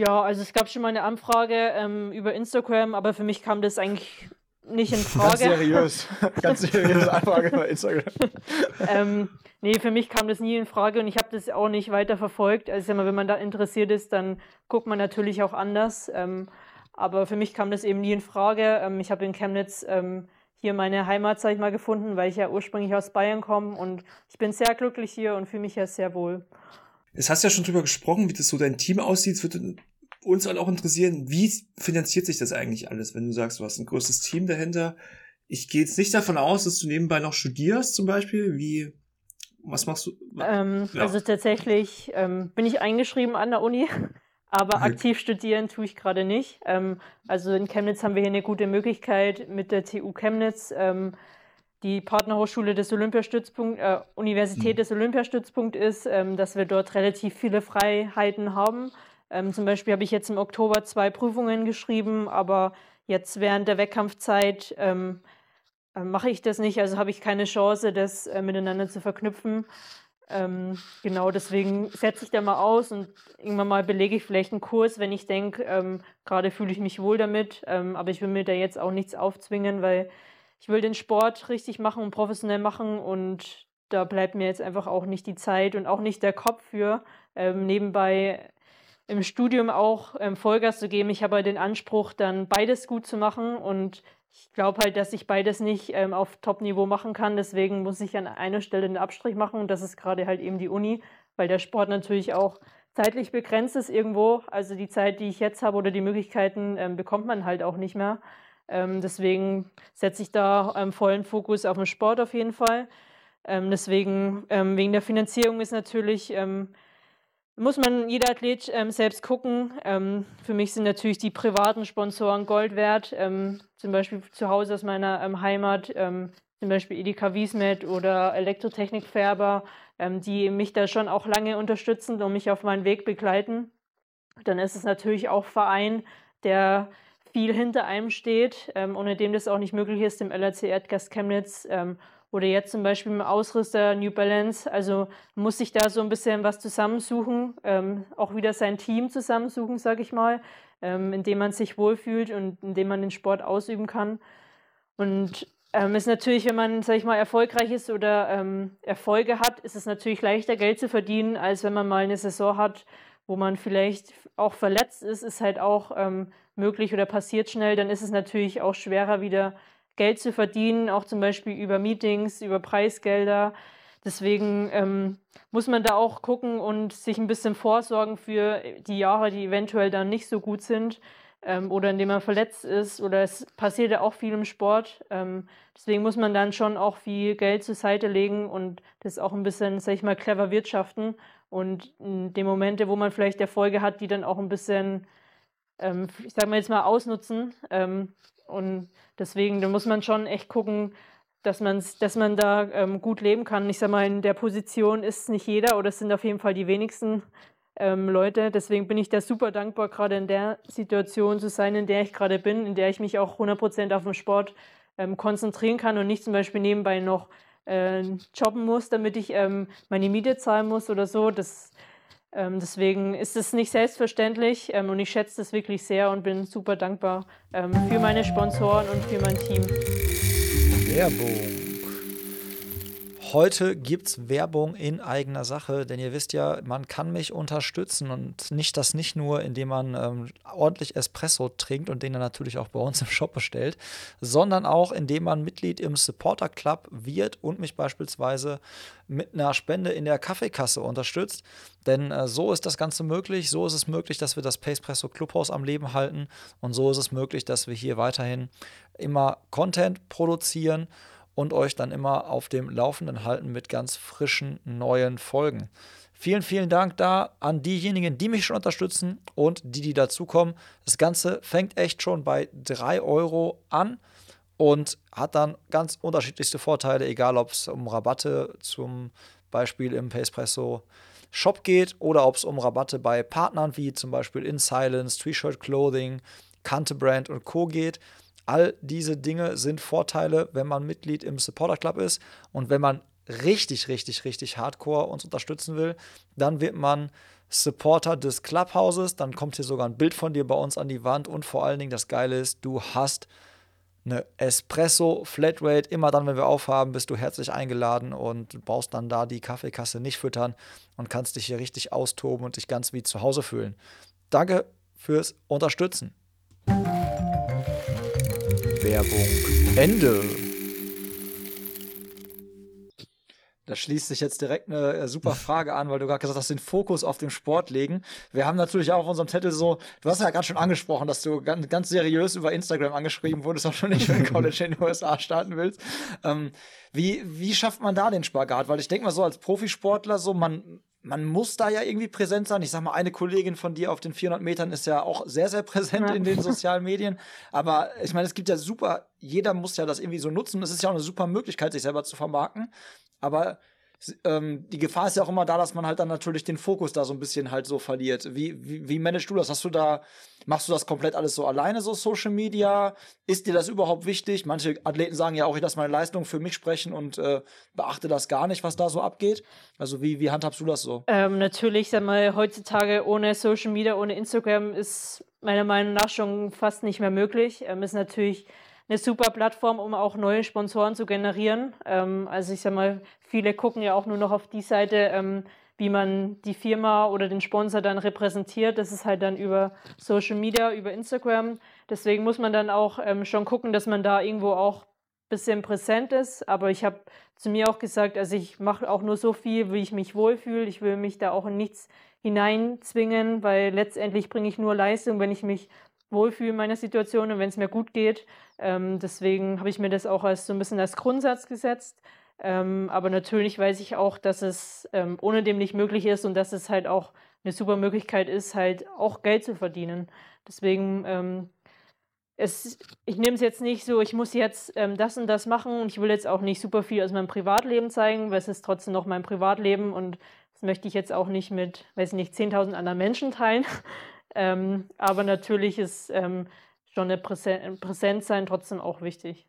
Speaker 3: Ja, also es gab schon mal eine Anfrage ähm, über Instagram, aber für mich kam das eigentlich nicht in Frage. Ganz
Speaker 1: seriös. Ganz seriöse Anfrage über Instagram.
Speaker 3: ähm, nee, für mich kam das nie in Frage und ich habe das auch nicht weiter verfolgt. Also wenn man da interessiert ist, dann guckt man natürlich auch anders. Ähm, aber für mich kam das eben nie in Frage. Ähm, ich habe in Chemnitz ähm, hier meine Heimat, sag ich mal, gefunden, weil ich ja ursprünglich aus Bayern komme und ich bin sehr glücklich hier und fühle mich ja sehr wohl.
Speaker 4: Es hast ja schon drüber gesprochen, wie das so dein Team aussieht. Es würde uns auch interessieren, wie finanziert sich das eigentlich alles, wenn du sagst, du hast ein großes Team dahinter. Ich gehe jetzt nicht davon aus, dass du nebenbei noch studierst, zum Beispiel. Wie, was machst du?
Speaker 3: Ähm, ja. Also tatsächlich ähm, bin ich eingeschrieben an der Uni, aber okay. aktiv studieren tue ich gerade nicht. Ähm, also in Chemnitz haben wir hier eine gute Möglichkeit mit der TU Chemnitz ähm, die Partnerhochschule des Olympiastützpunkt, äh, Universität mhm. des Olympiastützpunkt ist, ähm, dass wir dort relativ viele Freiheiten haben. Ähm, zum Beispiel habe ich jetzt im Oktober zwei Prüfungen geschrieben, aber jetzt während der Wettkampfzeit ähm, äh, mache ich das nicht, also habe ich keine Chance, das äh, miteinander zu verknüpfen. Ähm, genau, deswegen setze ich da mal aus und irgendwann mal belege ich vielleicht einen Kurs, wenn ich denke, ähm, gerade fühle ich mich wohl damit, ähm, aber ich will mir da jetzt auch nichts aufzwingen, weil ich will den Sport richtig machen und professionell machen und da bleibt mir jetzt einfach auch nicht die Zeit und auch nicht der Kopf für, ähm, nebenbei im Studium auch ähm, Vollgas zu geben. Ich habe halt den Anspruch, dann beides gut zu machen und ich glaube halt, dass ich beides nicht ähm, auf Top-Niveau machen kann. Deswegen muss ich an einer Stelle einen Abstrich machen und das ist gerade halt eben die Uni, weil der Sport natürlich auch zeitlich begrenzt ist irgendwo. Also die Zeit, die ich jetzt habe oder die Möglichkeiten ähm, bekommt man halt auch nicht mehr. Ähm, deswegen setze ich da ähm, vollen Fokus auf den Sport auf jeden Fall. Ähm, deswegen, wegen der Finanzierung ist natürlich, muss man jeder Athlet ähm, selbst gucken. für mich sind natürlich die privaten Sponsoren Gold wert. zum Beispiel zu Hause aus meiner Heimat, zum Beispiel Edeka Wiesmet oder Elektrotechnik Färber, die mich da schon auch lange unterstützen und mich auf meinen Weg begleiten. Dann ist es natürlich auch Verein, der viel hinter einem steht, ähm, ohne dem das auch nicht möglich ist, im LRC Erdgas Chemnitz ähm, oder jetzt zum Beispiel im Ausrüster New Balance. Also muss sich da so ein bisschen was zusammensuchen, ähm, auch wieder sein Team zusammensuchen, sage ich mal, ähm, in dem man sich wohlfühlt und in dem man den Sport ausüben kann. Und ähm, ist natürlich, wenn man, sag ich mal, erfolgreich ist oder ähm, Erfolge hat, ist es natürlich leichter, Geld zu verdienen, als wenn man mal eine Saison hat, wo man vielleicht auch verletzt ist, ist halt auch ähm, möglich oder passiert schnell. Dann ist es natürlich auch schwerer, wieder Geld zu verdienen, auch zum Beispiel über Meetings, über Preisgelder. Deswegen ähm, muss man da auch gucken und sich ein bisschen vorsorgen für die Jahre, die eventuell dann nicht so gut sind ähm, oder indem man verletzt ist oder es passiert ja auch viel im Sport. Ähm, deswegen muss man dann schon auch viel Geld zur Seite legen und das auch ein bisschen, sag ich mal, clever wirtschaften und in den Momente, wo man vielleicht Erfolge hat, die dann auch ein bisschen, ähm, ich sag mal jetzt mal, ausnutzen. Ähm, und deswegen, da muss man schon echt gucken, dass, man's, dass man da ähm, gut leben kann. Ich sag mal, in der Position ist nicht jeder oder es sind auf jeden Fall die wenigsten ähm, Leute. Deswegen bin ich da super dankbar, gerade in der Situation zu sein, in der ich gerade bin, in der ich mich auch 100% auf den Sport ähm, konzentrieren kann und nicht zum Beispiel nebenbei noch äh, jobben muss, damit ich ähm, meine Miete zahlen muss oder so. Das, deswegen ist es nicht selbstverständlich ähm, und ich schätze das wirklich sehr und bin super dankbar ähm, für meine Sponsoren und für mein Team.
Speaker 1: Werbung. Heute gibt es Werbung in eigener Sache, denn ihr wisst ja, man kann mich unterstützen und nicht das nicht nur, indem man ähm, ordentlich Espresso trinkt und den dann natürlich auch bei uns im Shop bestellt, sondern auch, indem man Mitglied im Supporter Club wird und mich beispielsweise mit einer Spende in der Kaffeekasse unterstützt. Denn äh, so ist das Ganze möglich. So ist es möglich, dass wir das Pacepresso Clubhaus am Leben halten und so ist es möglich, dass wir hier weiterhin immer Content produzieren und euch dann immer auf dem Laufenden halten mit ganz frischen neuen Folgen. Vielen, vielen Dank da an diejenigen, die mich schon unterstützen und die, die dazukommen. Das Ganze fängt echt schon bei 3 Euro an und hat dann ganz unterschiedlichste Vorteile, egal ob es um Rabatte zum Beispiel im Pacepresso Shop geht oder ob es um Rabatte bei Partnern wie zum Beispiel In Silence, T-Shirt Clothing, Kante Brand und Co. geht. All diese Dinge sind Vorteile, wenn man Mitglied im Supporter Club ist. Und wenn man richtig, richtig, richtig hardcore uns unterstützen will, dann wird man Supporter des Clubhauses. Dann kommt hier sogar ein Bild von dir bei uns an die Wand. Und vor allen Dingen das Geile ist, du hast eine Espresso Flatrate. Immer dann, wenn wir aufhaben, bist du herzlich eingeladen und brauchst dann da die Kaffeekasse nicht füttern und kannst dich hier richtig austoben und dich ganz wie zu Hause fühlen. Danke fürs Unterstützen. Werbung Ende. Da schließt sich jetzt direkt eine äh, super Frage an, weil du gerade gesagt hast, den Fokus auf den Sport legen. Wir haben natürlich auch auf unserem Zettel so, du hast ja gerade schon angesprochen, dass du ganz, ganz seriös über Instagram angeschrieben wurdest, auch schon nicht für ein College in den USA starten willst. Ähm, wie, wie schafft man da den Spagat? Weil ich denke mal so als Profisportler so, man, man muss da ja irgendwie präsent sein. Ich sag mal, eine Kollegin von dir auf den 400 Metern ist ja auch sehr, sehr präsent ja. in den sozialen Medien. Aber ich meine, es gibt ja super, jeder muss ja das irgendwie so nutzen. Es ist ja auch eine super Möglichkeit, sich selber zu vermarkten. Aber ähm, die Gefahr ist ja auch immer da, dass man halt dann natürlich den Fokus da so ein bisschen halt so verliert. Wie, wie, wie managst du das? Hast du da, machst du das komplett alles so alleine, so Social Media? Ist dir das überhaupt wichtig? Manche Athleten sagen ja auch, ich lasse meine Leistung für mich sprechen und äh, beachte das gar nicht, was da so abgeht. Also wie, wie handhabst du das so?
Speaker 3: Ähm, natürlich, sag mal, heutzutage ohne Social Media, ohne Instagram ist meiner Meinung nach schon fast nicht mehr möglich. Ähm, ist natürlich eine super Plattform, um auch neue Sponsoren zu generieren. Ähm, also ich sag mal, viele gucken ja auch nur noch auf die Seite, ähm, wie man die Firma oder den Sponsor dann repräsentiert. Das ist halt dann über Social Media, über Instagram. Deswegen muss man dann auch ähm, schon gucken, dass man da irgendwo auch ein bisschen präsent ist. Aber ich habe zu mir auch gesagt, also ich mache auch nur so viel, wie ich mich wohlfühle. Ich will mich da auch in nichts hineinzwingen, weil letztendlich bringe ich nur Leistung, wenn ich mich wohlfühle in meiner Situation und wenn es mir gut geht. Ähm, deswegen habe ich mir das auch als so ein bisschen als Grundsatz gesetzt. Ähm, aber natürlich weiß ich auch, dass es ähm, ohne dem nicht möglich ist und dass es halt auch eine super Möglichkeit ist, halt auch Geld zu verdienen. Deswegen, ähm, es, ich nehme es jetzt nicht so, ich muss jetzt ähm, das und das machen und ich will jetzt auch nicht super viel aus meinem Privatleben zeigen, weil es ist trotzdem noch mein Privatleben und das möchte ich jetzt auch nicht mit, weiß nicht, 10.000 anderen Menschen teilen. Ähm, aber natürlich ist ähm, schon eine Präsen Präsenz sein trotzdem auch wichtig.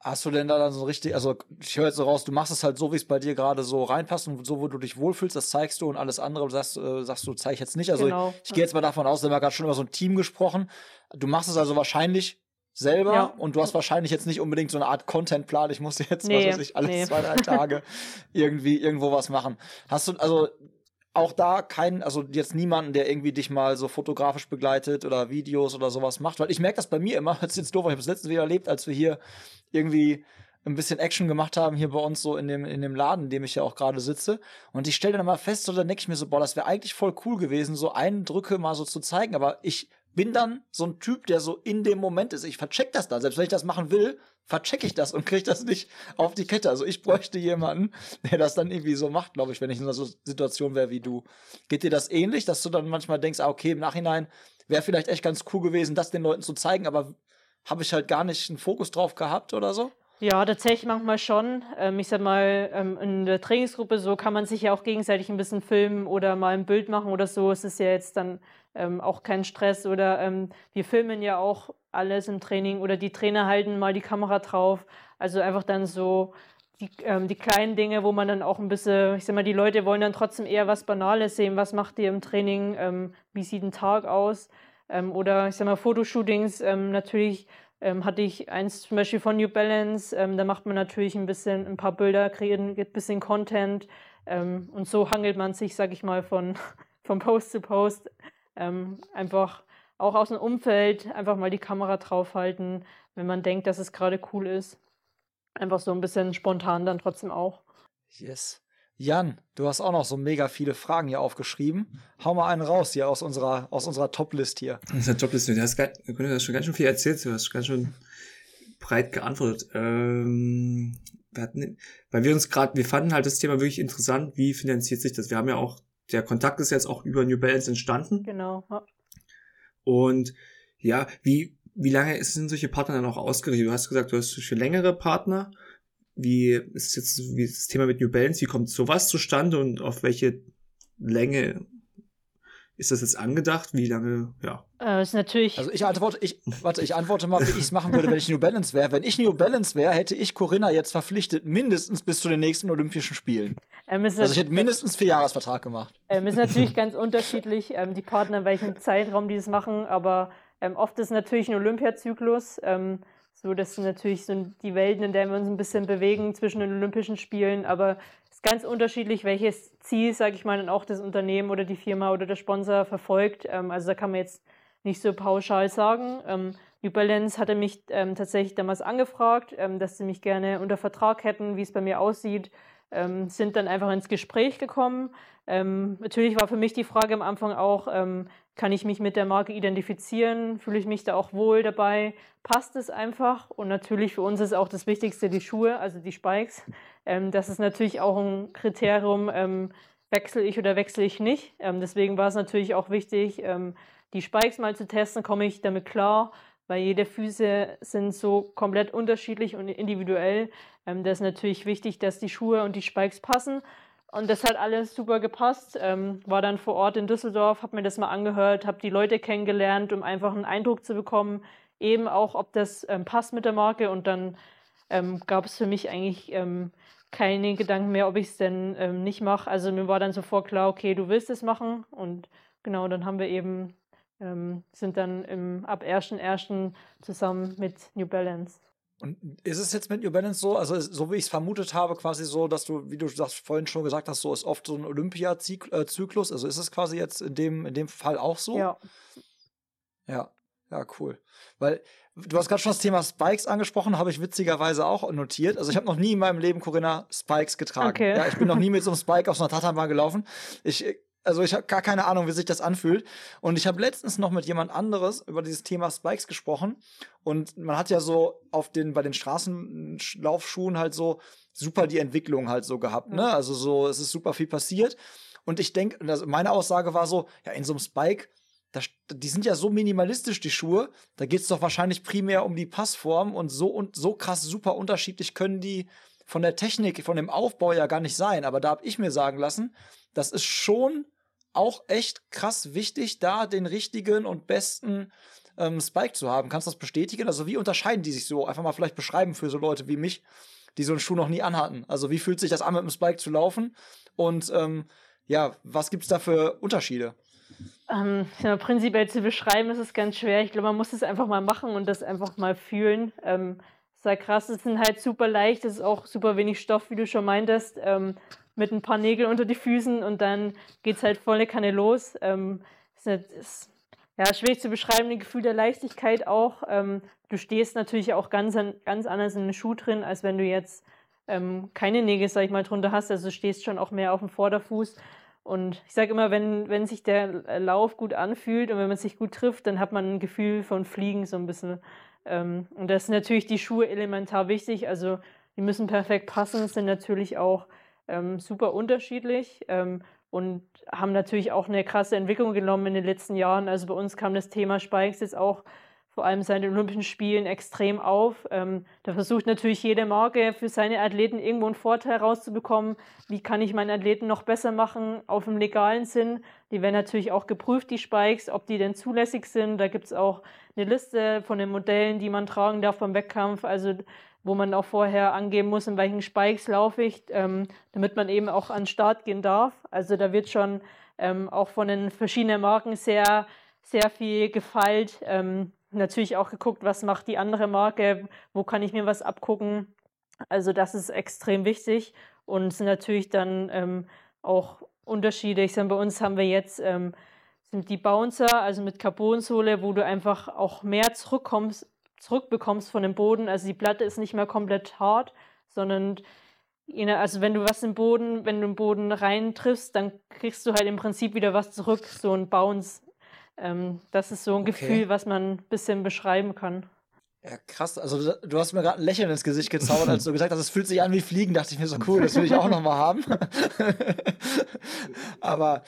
Speaker 1: Hast du denn da dann so richtig, also ich höre jetzt so raus, du machst es halt so, wie es bei dir gerade so reinpasst und so, wo du dich wohlfühlst, das zeigst du und alles andere sagst, äh, sagst du, zeig ich jetzt nicht. Also
Speaker 3: Genau,
Speaker 1: ich, ich gehe jetzt mal davon aus, wir haben ja gerade schon über so ein Team gesprochen. Du machst es also wahrscheinlich selber
Speaker 3: Ja.
Speaker 1: und du hast wahrscheinlich jetzt nicht unbedingt so eine Art Contentplan, ich muss jetzt,
Speaker 3: Nee,
Speaker 1: was weiß ich, alle
Speaker 3: nee.
Speaker 1: zwei, drei Tage irgendwie irgendwo was machen. Hast du, also auch da keinen, also jetzt niemanden, der irgendwie dich mal so fotografisch begleitet oder Videos oder sowas macht, weil ich merke das bei mir immer, das ist jetzt doof, ich habe es letztens wieder erlebt, als wir hier irgendwie ein bisschen Action gemacht haben hier bei uns so in dem, in dem Laden, in dem ich ja auch gerade sitze. Und ich stelle dann mal fest, so dann denke ich mir so, boah, das wäre eigentlich voll cool gewesen, so Eindrücke mal so zu zeigen, aber ich bin dann so ein Typ, der so in dem Moment ist. Ich vercheck das dann. Selbst wenn ich das machen will, vercheck ich das und kriege das nicht auf die Kette. Also ich bräuchte jemanden, der das dann irgendwie so macht, glaube ich, wenn ich in so einer Situation wäre wie du. Geht dir das ähnlich, dass du dann manchmal denkst, ah, okay, im Nachhinein wäre vielleicht echt ganz cool gewesen, das den Leuten zu zeigen, aber habe ich halt gar nicht einen Fokus drauf gehabt oder so?
Speaker 3: Ja, tatsächlich manchmal schon. Ähm, ich sag mal, ähm, in der Trainingsgruppe so kann man sich ja auch gegenseitig ein bisschen filmen oder mal ein Bild machen oder so. Es ist ja jetzt dann ähm, auch kein Stress oder ähm, wir filmen ja auch alles im Training oder die Trainer halten mal die Kamera drauf. Also einfach dann so die, ähm, die kleinen Dinge, wo man dann auch ein bisschen, ich sag mal, die Leute wollen dann trotzdem eher was Banales sehen. Was macht ihr im Training? Ähm, wie sieht ein Tag aus? Ähm, oder ich sag mal, Fotoshootings ähm, natürlich ähm, hatte ich eins zum Beispiel von New Balance. Ähm, da macht man natürlich ein bisschen ein paar Bilder, kreiert ein bisschen Content ähm, und so hangelt man sich, sag ich mal, von, von Post zu Post. Ähm, einfach auch aus dem Umfeld einfach mal die Kamera draufhalten, wenn man denkt, dass es gerade cool ist. Einfach so ein bisschen spontan dann trotzdem auch.
Speaker 1: Yes. Jan, du hast auch noch so mega viele Fragen hier aufgeschrieben. Hau mal einen raus hier aus unserer, aus unserer Top-List hier.
Speaker 4: Das ist eine Jobliste. Du hast, du hast schon ganz schön viel erzählt. Du hast ganz schön breit geantwortet. Ähm, wir hatten, weil wir uns gerade, wir fanden halt das Thema wirklich interessant. Wie finanziert sich das? Wir haben ja auch, der Kontakt ist jetzt auch über New Balance entstanden.
Speaker 3: Genau. Ja.
Speaker 4: Und ja, wie, wie lange sind solche Partner dann auch ausgerichtet? Du hast gesagt, du hast für längere Partner. Wie ist jetzt wie ist das Thema mit New Balance? Wie kommt sowas zustande und auf welche Länge ist das jetzt angedacht? Wie lange, ja.
Speaker 3: Äh, ist natürlich.
Speaker 1: Also ich antworte, ich, warte, ich antworte mal, wie ich es machen würde, wenn ich New Balance wäre. Wenn ich New Balance wäre, hätte ich Corinna jetzt verpflichtet, mindestens bis zu den nächsten Olympischen Spielen.
Speaker 3: ähm, ist
Speaker 1: Also ich hätte mindestens vier Jahresvertrag gemacht.
Speaker 3: Ähm, ist natürlich ganz unterschiedlich, ähm, die Partner, in welchem Zeitraum die das machen, aber ähm, oft ist natürlich ein Olympiazyklus. Ähm, so, das sind natürlich so die Welten, in denen wir uns ein bisschen bewegen zwischen den Olympischen Spielen, aber ganz unterschiedlich, welches Ziel, sage ich mal, dann auch das Unternehmen oder die Firma oder der Sponsor verfolgt. Ähm, also da kann man jetzt nicht so pauschal sagen. Ähm, New Balance hatte mich ähm, tatsächlich damals angefragt, dass sie mich gerne unter Vertrag hätten, wie es bei mir aussieht. Ähm, sind dann einfach ins Gespräch gekommen. Ähm, natürlich war für mich die Frage am Anfang auch, ähm, kann ich mich mit der Marke identifizieren? Fühle ich mich da auch wohl dabei? Passt es einfach? Und natürlich für uns ist auch das Wichtigste die Schuhe, also die Spikes. Ähm, das ist natürlich auch ein Kriterium, ähm, wechsle ich oder wechsle ich nicht. Ähm, deswegen war es natürlich auch wichtig, die Spikes mal zu testen, komme ich damit klar, weil jede Füße sind so komplett unterschiedlich und individuell. Ähm, das ist natürlich wichtig, dass die Schuhe und die Spikes passen. Und das hat alles super gepasst. Ähm, war dann vor Ort in Düsseldorf, habe mir das mal angehört, habe die Leute kennengelernt, um einfach einen Eindruck zu bekommen, eben auch, ob das ähm, passt mit der Marke. Und dann ähm, gab es für mich eigentlich ähm, keine Gedanken mehr, ob ich es denn ähm, nicht mache. Also mir war dann sofort klar, okay, du willst es machen. Und genau, dann haben wir eben, ähm, sind dann im, ab 1.1. zusammen mit New Balance.
Speaker 1: Und ist es jetzt mit New Balance so, also so wie ich es vermutet habe, quasi so, dass du, wie du sagst, vorhin schon gesagt hast, so ist oft so ein Olympiazyklus. Also ist es quasi jetzt in dem, in dem Fall auch so?
Speaker 3: Ja.
Speaker 1: Ja, ja, cool. Weil du hast gerade schon das Thema Spikes angesprochen, habe ich witzigerweise auch notiert. Also ich habe noch nie in meinem Leben Corinna Spikes getragen.
Speaker 3: Okay.
Speaker 1: Ja, ich bin noch nie mit so einem Spike auf so einer Tatanbahn gelaufen. Ich also ich habe gar keine Ahnung, wie sich das anfühlt. Und ich habe letztens noch mit jemand anderes über dieses Thema Spikes gesprochen. Und man hat ja so auf den, bei den Straßenlaufschuhen halt so super die Entwicklung halt so gehabt, ne? Also so, es ist super viel passiert. Und ich denke, also meine Aussage war so, ja, in so einem Spike, da, die sind ja so minimalistisch, die Schuhe. Da geht es doch wahrscheinlich primär um die Passform und so und so krass super unterschiedlich können die von der Technik, von dem Aufbau ja gar nicht sein. Aber da habe ich mir sagen lassen, das ist schon auch echt krass wichtig, da den richtigen und besten ähm, Spike zu haben. Kannst du das bestätigen? Also wie unterscheiden die sich so? Einfach mal vielleicht beschreiben für so Leute wie mich, die so einen Schuh noch nie anhatten. Also wie fühlt sich das an, mit dem Spike zu laufen? Und ähm, ja, was gibt es da für Unterschiede?
Speaker 3: Ähm, ja, prinzipiell zu beschreiben ist es ganz schwer. Ich glaube, man muss es einfach mal machen und das einfach mal fühlen. Ähm, sehr krass, es sind halt super leicht, es ist auch super wenig Stoff, wie du schon meintest, ähm, mit ein paar Nägeln unter die Füßen und dann geht es halt volle Kanne los. Ähm, ist, ist ja, schwierig zu beschreiben, ein Gefühl der Leichtigkeit auch. Ähm, du stehst natürlich auch ganz, ganz anders in den Schuh drin, als wenn du jetzt ähm, keine Nägel, sag ich mal, drunter hast. Also du stehst schon auch mehr auf dem Vorderfuß. Und ich sage immer, wenn, wenn sich der Lauf gut anfühlt und wenn man sich gut trifft, dann hat man ein Gefühl von Fliegen so ein bisschen. Ähm, und da sind natürlich die Schuhe elementar wichtig. Also die müssen perfekt passen, sind natürlich auch ähm, super unterschiedlich ähm, und haben natürlich auch eine krasse Entwicklung genommen in den letzten Jahren. Also bei uns kam das Thema Spikes jetzt auch vor allem seit den Olympischen Spielen extrem auf. Ähm, da versucht natürlich jede Marke für seine Athleten irgendwo einen Vorteil rauszubekommen. Wie kann ich meine Athleten noch besser machen auf dem legalen Sinn? Die werden natürlich auch geprüft, die Spikes, ob die denn zulässig sind. Da gibt es auch eine Liste von den Modellen, die man tragen darf beim Wettkampf. Also wo man auch vorher angeben muss, in welchen Spikes laufe ich, ähm, damit man eben auch an den Start gehen darf. Also da wird schon ähm, auch von den verschiedenen Marken sehr, sehr viel gefeilt. Ähm, natürlich auch geguckt, was macht die andere Marke, wo kann ich mir was abgucken. Also das ist extrem wichtig und sind natürlich dann ähm, auch Unterschiede. Ich sage, bei uns haben wir jetzt ähm, sind die Bouncer, also mit Carbonsohle, wo du einfach auch mehr zurückkommst, zurückbekommst von dem Boden. Also die Platte ist nicht mehr komplett hart, sondern also wenn du was im Boden, wenn du im Boden reintriffst, dann kriegst du halt im Prinzip wieder was zurück, so ein Bounce. Ähm, das ist so ein okay. Gefühl, was man ein bisschen beschreiben kann.
Speaker 1: Ja, krass. Also du hast mir gerade ein Lächeln ins Gesicht gezaubert, als du gesagt hast, es fühlt sich an wie Fliegen. Dachte ich mir so cool, das will ich auch noch mal haben. Aber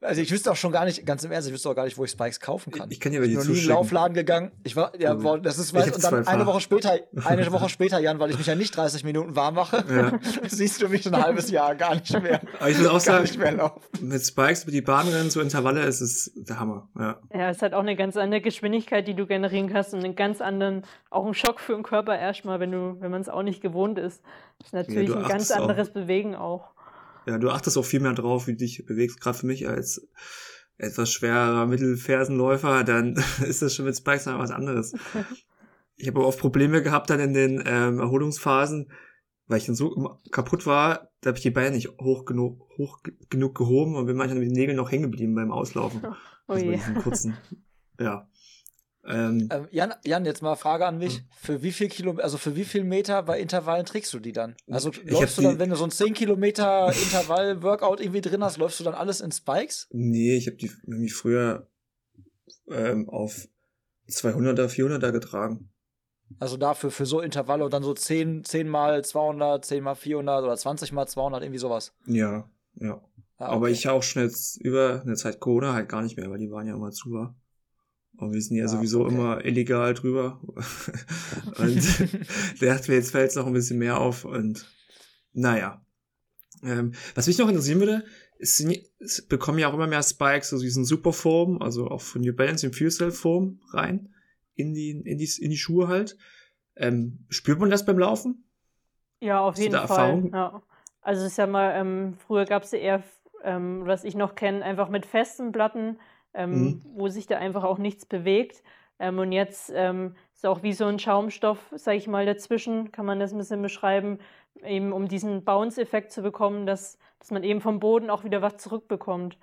Speaker 1: also ich wüsste auch schon gar nicht, ganz im Ernst, ich wüsste auch gar nicht, wo ich Spikes kaufen kann.
Speaker 4: Ich kann dir aber die
Speaker 1: Ich bin noch nie in den Laufladen gegangen. Ich war, ja, also, das ist, weiß, und dann eine Woche später, eine Woche später, Jan, weil ich mich ja nicht 30 Minuten warm mache, ja. siehst du mich ein halbes Jahr gar nicht mehr.
Speaker 4: Aber ich will auch sagen, mit Spikes, mit die Bahnrennen, so Intervalle, ist es der Hammer, ja.
Speaker 3: Ja, es hat auch eine ganz andere Geschwindigkeit, die du generieren kannst und einen ganz anderen, auch ein Schock für den Körper erstmal, wenn du, wenn man es auch nicht gewohnt ist. Das ist natürlich ja, ein ganz anderes auch. Bewegen auch.
Speaker 4: Ja, du achtest auch viel mehr drauf, wie du dich bewegst. Gerade für mich als etwas schwerer Mittelfersenläufer, dann ist das schon mit Spikes noch was anderes. Ich habe auch oft Probleme gehabt dann in den ähm, Erholungsphasen, weil ich dann so kaputt war, da habe ich die Beine nicht hoch genug, hoch genug gehoben und bin manchmal mit den Nägeln noch hängen geblieben beim Auslaufen.
Speaker 3: Oh also je.
Speaker 4: kurzen, ja.
Speaker 1: Ähm, ähm, Jan, Jan, jetzt mal Frage an mich. Hm. Für wie viel Kilometer, also für wie viel Meter bei Intervallen trägst du die dann? Also läufst du dann, wenn du so ein 10 Kilometer Intervall-Workout irgendwie drin hast, läufst du dann alles in Spikes?
Speaker 4: Nee, ich habe die irgendwie früher ähm, auf 200er, 400er getragen.
Speaker 1: Also dafür für so Intervalle und dann so 10, 10 mal 200, 10 mal 400 oder 20 mal 200, irgendwie sowas.
Speaker 4: Ja, ja. Ah, okay. Aber ich auch schon jetzt über eine Zeit Corona halt gar nicht mehr, weil die waren ja immer zu war. Und wir sind ja, ja sowieso okay. immer illegal drüber. und der hat mir jetzt fällt noch ein bisschen mehr auf. Und naja. Ähm, was mich noch interessieren würde, es, es bekommen ja auch immer mehr Spikes, also diesen Superform, also auch von New Balance im Fuel Cell Form rein, in die, in die, in die Schuhe halt. Ähm, spürt man das beim Laufen?
Speaker 3: Ja, auf Hast jeden Fall. Ja. Also ich sag mal, ähm, früher gab es ja eher, ähm, was ich noch kenne, einfach mit festen Platten ähm, mhm. wo sich da einfach auch nichts bewegt. Ähm, und jetzt ähm, ist auch wie so ein Schaumstoff, sage ich mal, dazwischen, kann man das ein bisschen beschreiben, eben um diesen Bounce-Effekt zu bekommen, dass, dass man eben vom Boden auch wieder was zurückbekommt.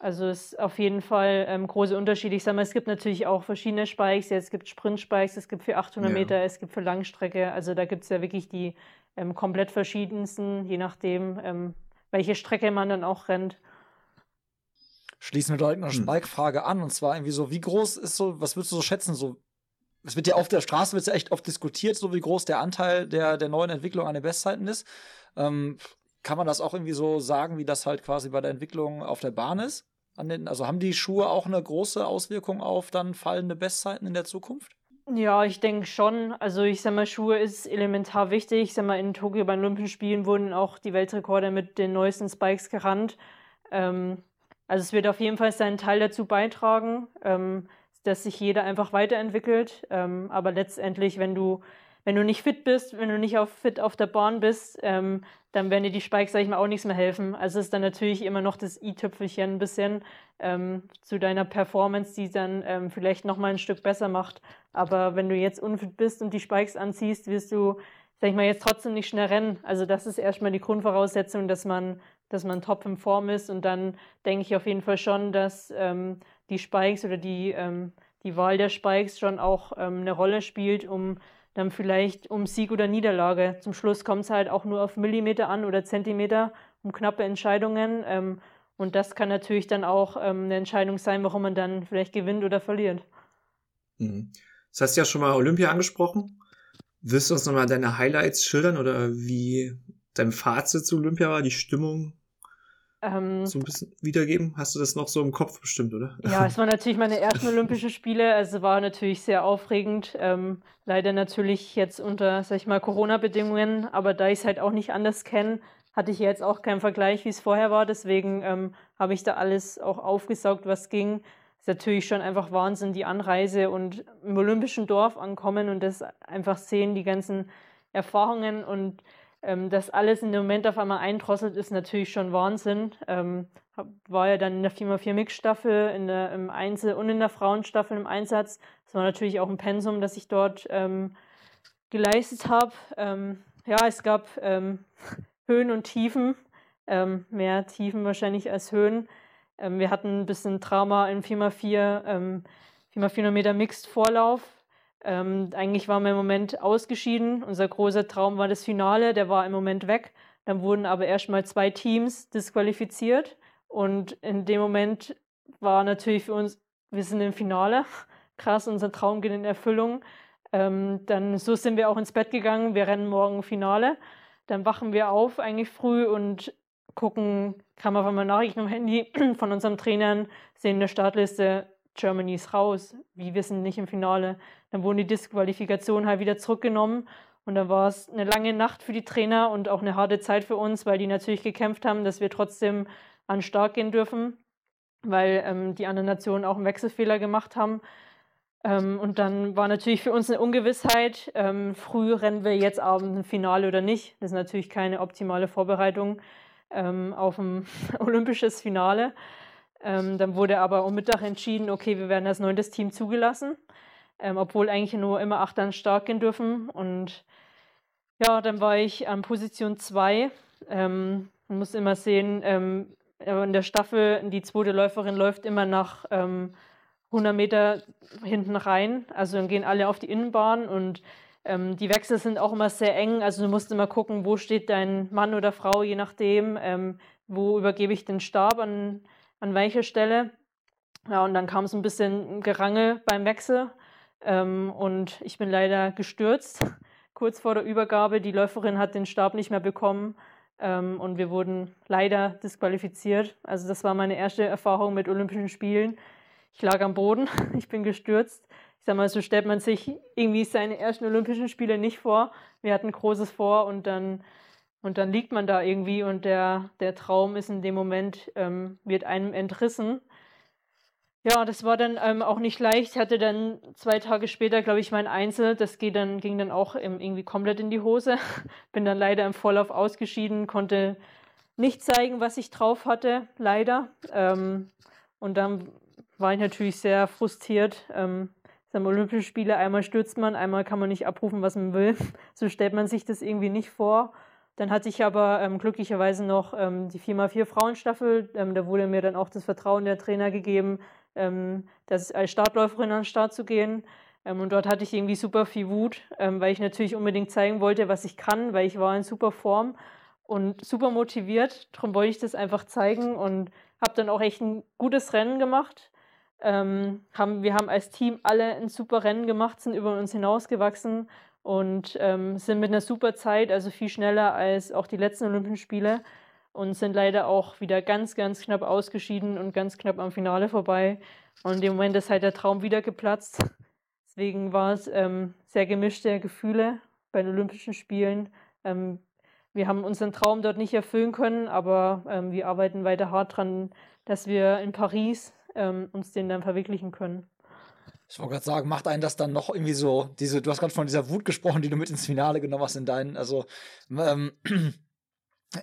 Speaker 3: Also es ist auf jeden Fall ähm, große Unterschiede. Ich sage mal, es gibt natürlich auch verschiedene Spikes. Es gibt Sprint-Spikes, es gibt für 800 ja. Meter, es gibt für Langstrecke. Also da gibt es ja wirklich die ähm, komplett verschiedensten, je nachdem, ähm, welche Strecke man dann auch rennt
Speaker 1: schließen wir direkt eine hm. Spike-Frage an. Und zwar irgendwie so, wie groß ist so, was würdest du so schätzen? So, es wird ja auf der Straße wird ja echt oft diskutiert, so wie groß der Anteil der, der neuen Entwicklung an den Bestzeiten ist. Ähm, kann man das auch irgendwie so sagen, wie das halt quasi bei der Entwicklung auf der Bahn ist? Den, also haben die Schuhe auch eine große Auswirkung auf dann fallende Bestzeiten in der Zukunft?
Speaker 3: Ja, ich denke schon. Also ich sag mal, Schuhe ist elementar wichtig. Ich sag mal, in Tokio bei den Olympischen Spielen wurden auch die Weltrekorde mit den neuesten Spikes gerannt. Ähm, also es wird auf jeden Fall seinen Teil dazu beitragen. Ähm, dass sich jeder einfach weiterentwickelt. Ähm, aber letztendlich, wenn du, wenn du nicht fit bist, wenn du nicht auf, fit auf der Bahn bist, ähm, dann werden dir die Spikes, sag ich mal, auch nichts mehr helfen. Also ist dann natürlich immer noch das i-Tüpfelchen ein bisschen ähm, zu deiner Performance, die dann ähm, vielleicht nochmal ein Stück besser macht. Aber wenn du jetzt unfit bist und die Spikes anziehst, wirst du, sag ich mal, jetzt trotzdem nicht schnell rennen. Also das ist erstmal die Grundvoraussetzung, dass man, dass man top in Form ist. Und dann denke ich auf jeden Fall schon, dass ähm, die Spikes oder die, ähm, die Wahl der Spikes schon auch ähm, eine Rolle spielt, um dann vielleicht um Sieg oder Niederlage. Zum Schluss kommt es halt auch nur auf Millimeter an oder Zentimeter, um knappe Entscheidungen. Ähm, und das kann natürlich dann auch ähm, eine Entscheidung sein, warum man dann vielleicht gewinnt oder verliert.
Speaker 4: Mhm. Das hast du ja schon mal Olympia angesprochen. Willst du uns nochmal deine Highlights schildern oder wie dein Fazit zu Olympia war, die Stimmung ähm, so ein bisschen wiedergeben? Hast du das noch so im Kopf bestimmt, oder?
Speaker 3: Ja, es waren natürlich meine ersten Olympischen Spiele, also war natürlich sehr aufregend. Ähm, leider natürlich jetzt unter, sag ich mal, Corona-Bedingungen, aber da ich es halt auch nicht anders kenne, hatte ich jetzt auch keinen Vergleich, wie es vorher war. Deswegen ähm, habe ich da alles auch aufgesaugt, was ging. Ist natürlich schon einfach Wahnsinn, die Anreise und im Olympischen Dorf ankommen und das einfach sehen, die ganzen Erfahrungen und ähm, dass alles in dem Moment auf einmal eindrosselt, ist natürlich schon Wahnsinn. Ähm, war ja dann in der 4x4 Mix-Staffel, im Einzel- und in der Frauenstaffel im Einsatz. Das war natürlich auch ein Pensum, das ich dort ähm, geleistet habe. Ähm, ja, es gab ähm, Höhen und Tiefen, ähm, mehr Tiefen wahrscheinlich als Höhen. wir hatten ein bisschen Trauma im 4x4, 4x400 Meter Mixed-Vorlauf ähm, eigentlich waren wir im Moment ausgeschieden. Unser großer Traum war das Finale, der war im Moment weg. Dann wurden aber erstmal zwei Teams disqualifiziert. Und in dem Moment war natürlich für uns, wir sind im Finale. Krass, unser Traum geht in Erfüllung. Ähm, dann so sind wir auch ins Bett gegangen. Wir rennen morgen Finale. Dann wachen wir auf eigentlich früh und gucken, kam auf einmal Nachrichten am Handy von unseren Trainern, sehen in der Startliste, Germany ist raus, wir sind nicht im Finale. Dann wurden die Disqualifikationen halt wieder zurückgenommen und dann war es eine lange Nacht für die Trainer und auch eine harte Zeit für uns, weil die natürlich gekämpft haben, dass wir trotzdem an Start gehen dürfen, weil ähm, die anderen Nationen auch einen Wechselfehler gemacht haben. Ähm, und dann war natürlich für uns eine Ungewissheit, ähm, früh rennen wir jetzt abends ein Finale oder nicht. Das ist natürlich keine optimale Vorbereitung ähm, auf ein olympisches Finale. Ähm, dann wurde aber um Mittag entschieden, okay, wir werden als neuntes Team zugelassen, ähm, obwohl eigentlich nur immer acht dann stark gehen dürfen. Und ja, dann war ich an Position 2. Ähm, man muss immer sehen, ähm, in der Staffel, die zweite Läuferin läuft immer nach 100 ähm, Meter hinten rein. Also dann gehen alle auf die Innenbahn und ähm, die Wechsel sind auch immer sehr eng. Also du musst immer gucken, wo steht dein Mann oder Frau, je nachdem, wo übergebe ich den Stab an an welcher Stelle. Ja, und dann kam es ein bisschen Gerangel beim Wechsel ähm, und ich bin leider gestürzt. Kurz vor der Übergabe, die Läuferin hat den Stab nicht mehr bekommen ähm, und wir wurden leider disqualifiziert. Also das war meine erste Erfahrung mit Olympischen Spielen. Ich lag am Boden, ich bin gestürzt. Ich sag mal, so stellt man sich irgendwie seine ersten Olympischen Spiele nicht vor. Wir hatten Großes vor und dann und dann liegt man da irgendwie und der, der Traum ist in dem Moment, ähm, wird einem entrissen. Ja, das war dann ähm, auch nicht leicht. Ich hatte dann zwei Tage später, glaube ich, mein Einzel. Das geht dann, ging dann auch ähm, irgendwie komplett in die Hose. Bin dann leider im Vorlauf ausgeschieden, konnte nicht zeigen, was ich drauf hatte, leider. Ähm, und dann war ich natürlich sehr frustriert. Ähm, Beim Olympischen Spiele einmal stürzt man, einmal kann man nicht abrufen, was man will. So stellt man sich das irgendwie nicht vor. Dann hatte ich aber ähm, glücklicherweise noch ähm, die 4x4 Frauenstaffel. Ähm, da wurde mir dann auch das Vertrauen der Trainer gegeben, ähm, dass als Startläuferin an den Start zu gehen. Ähm, und dort hatte ich irgendwie super viel Wut, ähm, weil ich natürlich unbedingt zeigen wollte, was ich kann, weil ich war in super Form und super motiviert. Darum wollte ich das einfach zeigen und habe dann auch echt ein gutes Rennen gemacht. haben, wir haben als Team alle ein super Rennen gemacht, sind über uns hinausgewachsen und ähm, sind mit einer super Zeit, also viel schneller als auch die letzten Olympischen Spiele und sind leider auch wieder ganz, ganz knapp ausgeschieden und ganz knapp am Finale vorbei. Und dem Moment ist halt der Traum wieder geplatzt. Deswegen war es ähm, sehr gemischte Gefühle bei den Olympischen Spielen. Ähm, wir haben unseren Traum dort nicht erfüllen können, aber ähm, wir arbeiten weiter hart dran, dass wir in Paris ähm, uns den dann verwirklichen können.
Speaker 1: Ich wollte gerade sagen, macht einen das dann noch irgendwie so, diese, du hast gerade von dieser Wut gesprochen, die du mit ins Finale genommen hast in deinen, also ähm,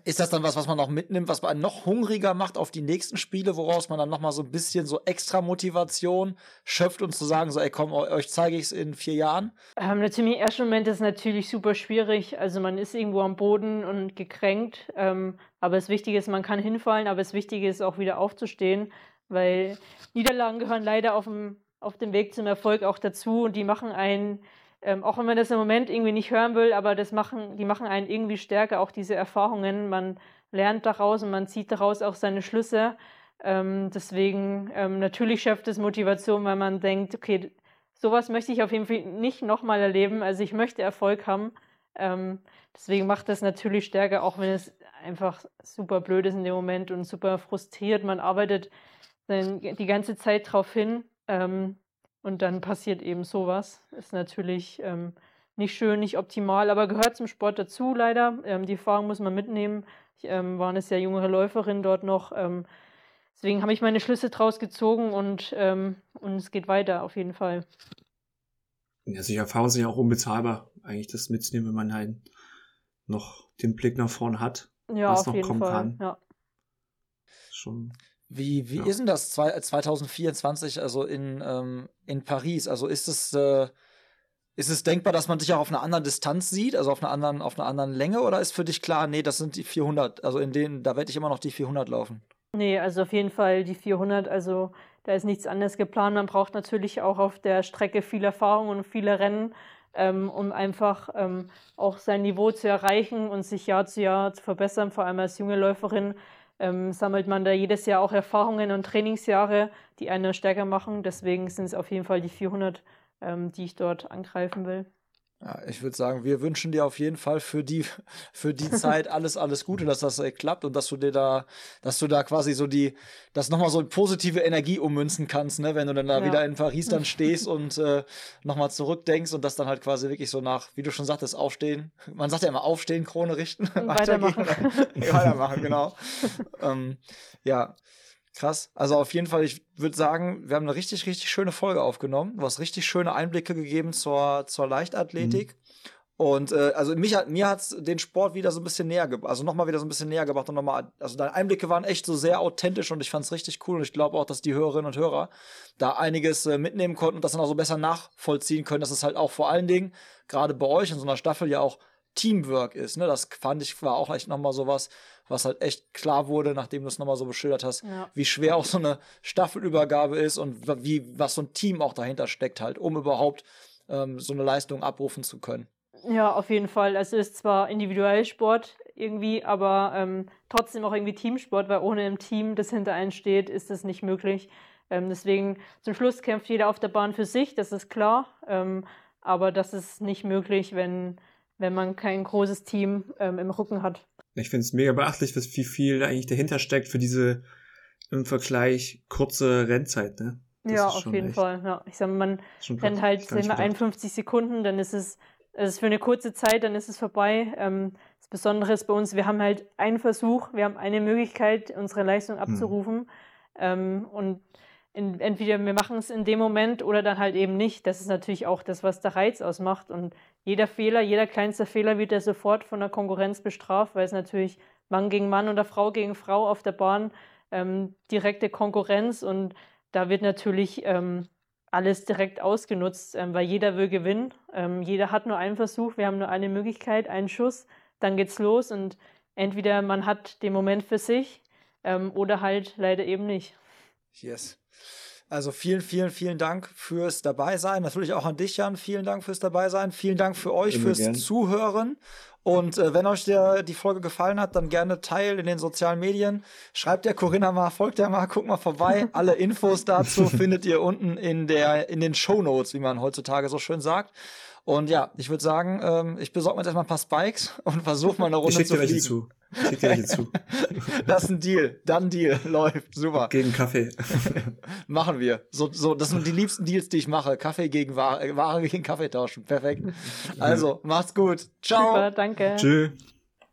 Speaker 1: ist das dann was, was man noch mitnimmt, was man noch hungriger macht auf die nächsten Spiele, woraus man dann noch mal so ein bisschen so extra Motivation schöpft und zu sagen, so, ey, komm, euch zeige ich es in vier Jahren?
Speaker 3: Ähm, natürlich, im ersten Moment ist natürlich super schwierig. Also man ist irgendwo am Boden und gekränkt. Ähm, aber das Wichtige ist, man kann hinfallen, aber das Wichtige ist auch wieder aufzustehen, weil Niederlagen gehören leider auf dem, auf dem Weg zum Erfolg auch dazu und die machen einen ähm, auch wenn man das im Moment irgendwie nicht hören will, aber das machen, die machen einen irgendwie stärker, auch diese Erfahrungen. Man lernt daraus und man zieht daraus auch seine Schlüsse. Ähm, deswegen ähm, natürlich schafft es Motivation, weil man denkt, okay, sowas möchte ich auf jeden Fall nicht nochmal erleben. Also ich möchte Erfolg haben. Ähm, deswegen macht das natürlich stärker, auch wenn es einfach super blöd ist in dem Moment und super frustriert. Man arbeitet die ganze Zeit drauf hin. Ähm, und dann passiert eben sowas. Ist natürlich ähm, nicht schön, nicht optimal, aber gehört zum Sport dazu, leider. Ähm, die Erfahrung muss man mitnehmen. Ich ähm, war eine sehr jüngere Läuferin dort noch. Ähm, deswegen habe ich meine Schlüsse draus gezogen und, ähm, und es geht weiter auf jeden Fall.
Speaker 4: Ja, solche Erfahrungen sind ja auch unbezahlbar, eigentlich das mitzunehmen, wenn man halt noch den Blick nach vorne hat,
Speaker 3: ja, was noch kommen Fall. kann. Ja.
Speaker 1: Schon wie, wie ja. ist denn das 2024, also in, ähm, in Paris? Also ist es, äh, ist es denkbar, dass man sich auch auf einer anderen Distanz sieht, also auf einer anderen, auf einer anderen Länge, oder ist für dich klar, nee, das sind die 400, also in denen, da werde ich immer noch die 400 laufen?
Speaker 3: Nee, also auf jeden Fall die 400, also da ist nichts anderes geplant. Man braucht natürlich auch auf der Strecke viel Erfahrung und viele Rennen, ähm, um einfach ähm, auch sein Niveau zu erreichen und sich Jahr zu Jahr zu verbessern, vor allem als junge Läuferin ähm, sammelt man da jedes Jahr auch Erfahrungen und Trainingsjahre, die einen stärker machen. Deswegen sind es auf jeden Fall die 400, ähm, die ich dort angreifen will.
Speaker 1: Ja, ich würde sagen, wir wünschen dir auf jeden Fall für die, für die Zeit alles, alles Gute, dass das äh, klappt und dass du dir da, dass du da quasi so die, das nochmal so positive Energie ummünzen kannst, ne, wenn du dann da ja. wieder in Paris dann stehst und äh, nochmal zurückdenkst und das dann halt quasi wirklich so nach, wie du schon sagtest, aufstehen. Man sagt ja immer aufstehen, Krone richten,
Speaker 3: weitermachen.
Speaker 1: weitermachen, genau. ähm, ja. Krass. Also auf jeden Fall, ich würde sagen, wir haben eine richtig, richtig schöne Folge aufgenommen. Du hast richtig schöne Einblicke gegeben zur, zur Leichtathletik. Mhm. Und äh, also mich hat mir hat's den Sport wieder so ein bisschen näher gebracht, also nochmal wieder so ein bisschen näher gebracht und nochmal, also deine Einblicke waren echt so sehr authentisch und ich fand's richtig cool und ich glaube auch, dass die Hörerinnen und Hörer da einiges äh, mitnehmen konnten und das dann auch so besser nachvollziehen können, dass es halt auch vor allen Dingen gerade bei euch in so einer Staffel ja auch Teamwork ist. Ne? Das fand ich war auch echt nochmal sowas, was halt echt klar wurde, nachdem du es nochmal so beschildert hast, ja. wie schwer auch so eine Staffelübergabe ist und wie, was so ein Team auch dahinter steckt halt, um überhaupt ähm, so eine Leistung abrufen zu können.
Speaker 3: Ja, auf jeden Fall. Es ist zwar individuell Sport irgendwie, aber ähm, trotzdem auch irgendwie Teamsport, weil ohne ein Team, das hinter einem steht, ist das nicht möglich. Ähm, deswegen zum Schluss kämpft jeder auf der Bahn für sich, das ist klar. Ähm, aber das ist nicht möglich, wenn, wenn man kein großes Team ähm, im Rücken hat.
Speaker 4: Ich finde es mega beachtlich, was, wie viel eigentlich dahinter steckt für diese im Vergleich kurze Rennzeit, ne?
Speaker 3: Das ja, auf jeden echt, Fall. Ja. Ich sag mal, man rennt halt wir, 51 Sekunden, dann ist es, es ist für eine kurze Zeit, dann ist es vorbei. Ähm, das Besondere ist bei uns, wir haben halt einen Versuch, wir haben eine Möglichkeit, unsere Leistung hm. abzurufen. Hm. Ähm, und in, entweder wir machen es in dem Moment oder dann halt eben nicht. Das ist natürlich auch das, was der Reiz ausmacht. Und jeder Fehler, jeder kleinste Fehler wird ja sofort von der Konkurrenz bestraft, weil es natürlich Mann gegen Mann oder Frau gegen Frau auf der Bahn ähm, direkte Konkurrenz und da wird natürlich ähm, alles direkt ausgenutzt, ähm, weil jeder will gewinnen. Ähm, jeder hat nur einen Versuch, wir haben nur eine Möglichkeit, einen Schuss, dann geht's los und entweder man hat den Moment für sich ähm, oder halt leider eben nicht.
Speaker 1: Yes. Also vielen, vielen, vielen Dank fürs Dabeisein. Natürlich auch an dich, Jan. Vielen Dank fürs Dabeisein. Vielen Dank für euch Immer fürs gern. Zuhören. Und äh, wenn euch der, die Folge gefallen hat, dann gerne teilen in den sozialen Medien. Schreibt der Corinna mal, folgt der mal, guckt mal vorbei. Alle Infos dazu findet ihr unten in der in den Show Notes, wie man heutzutage so schön sagt. Und ja, ich würde sagen, ähm, ich besorge mir jetzt erstmal ein paar Spikes und versuche mal eine Runde
Speaker 4: ich zu fliegen. Zu. Ich schick dir welche zu.
Speaker 1: das ist ein Deal. Dann Deal. Läuft. Super.
Speaker 4: Gegen Kaffee.
Speaker 1: machen wir. So, so, das sind die liebsten Deals, die ich mache. Kaffee gegen Ware, Ware gegen Kaffee tauschen. Perfekt. Also, macht's gut. Ciao.
Speaker 3: Super, danke.
Speaker 4: Tschüss.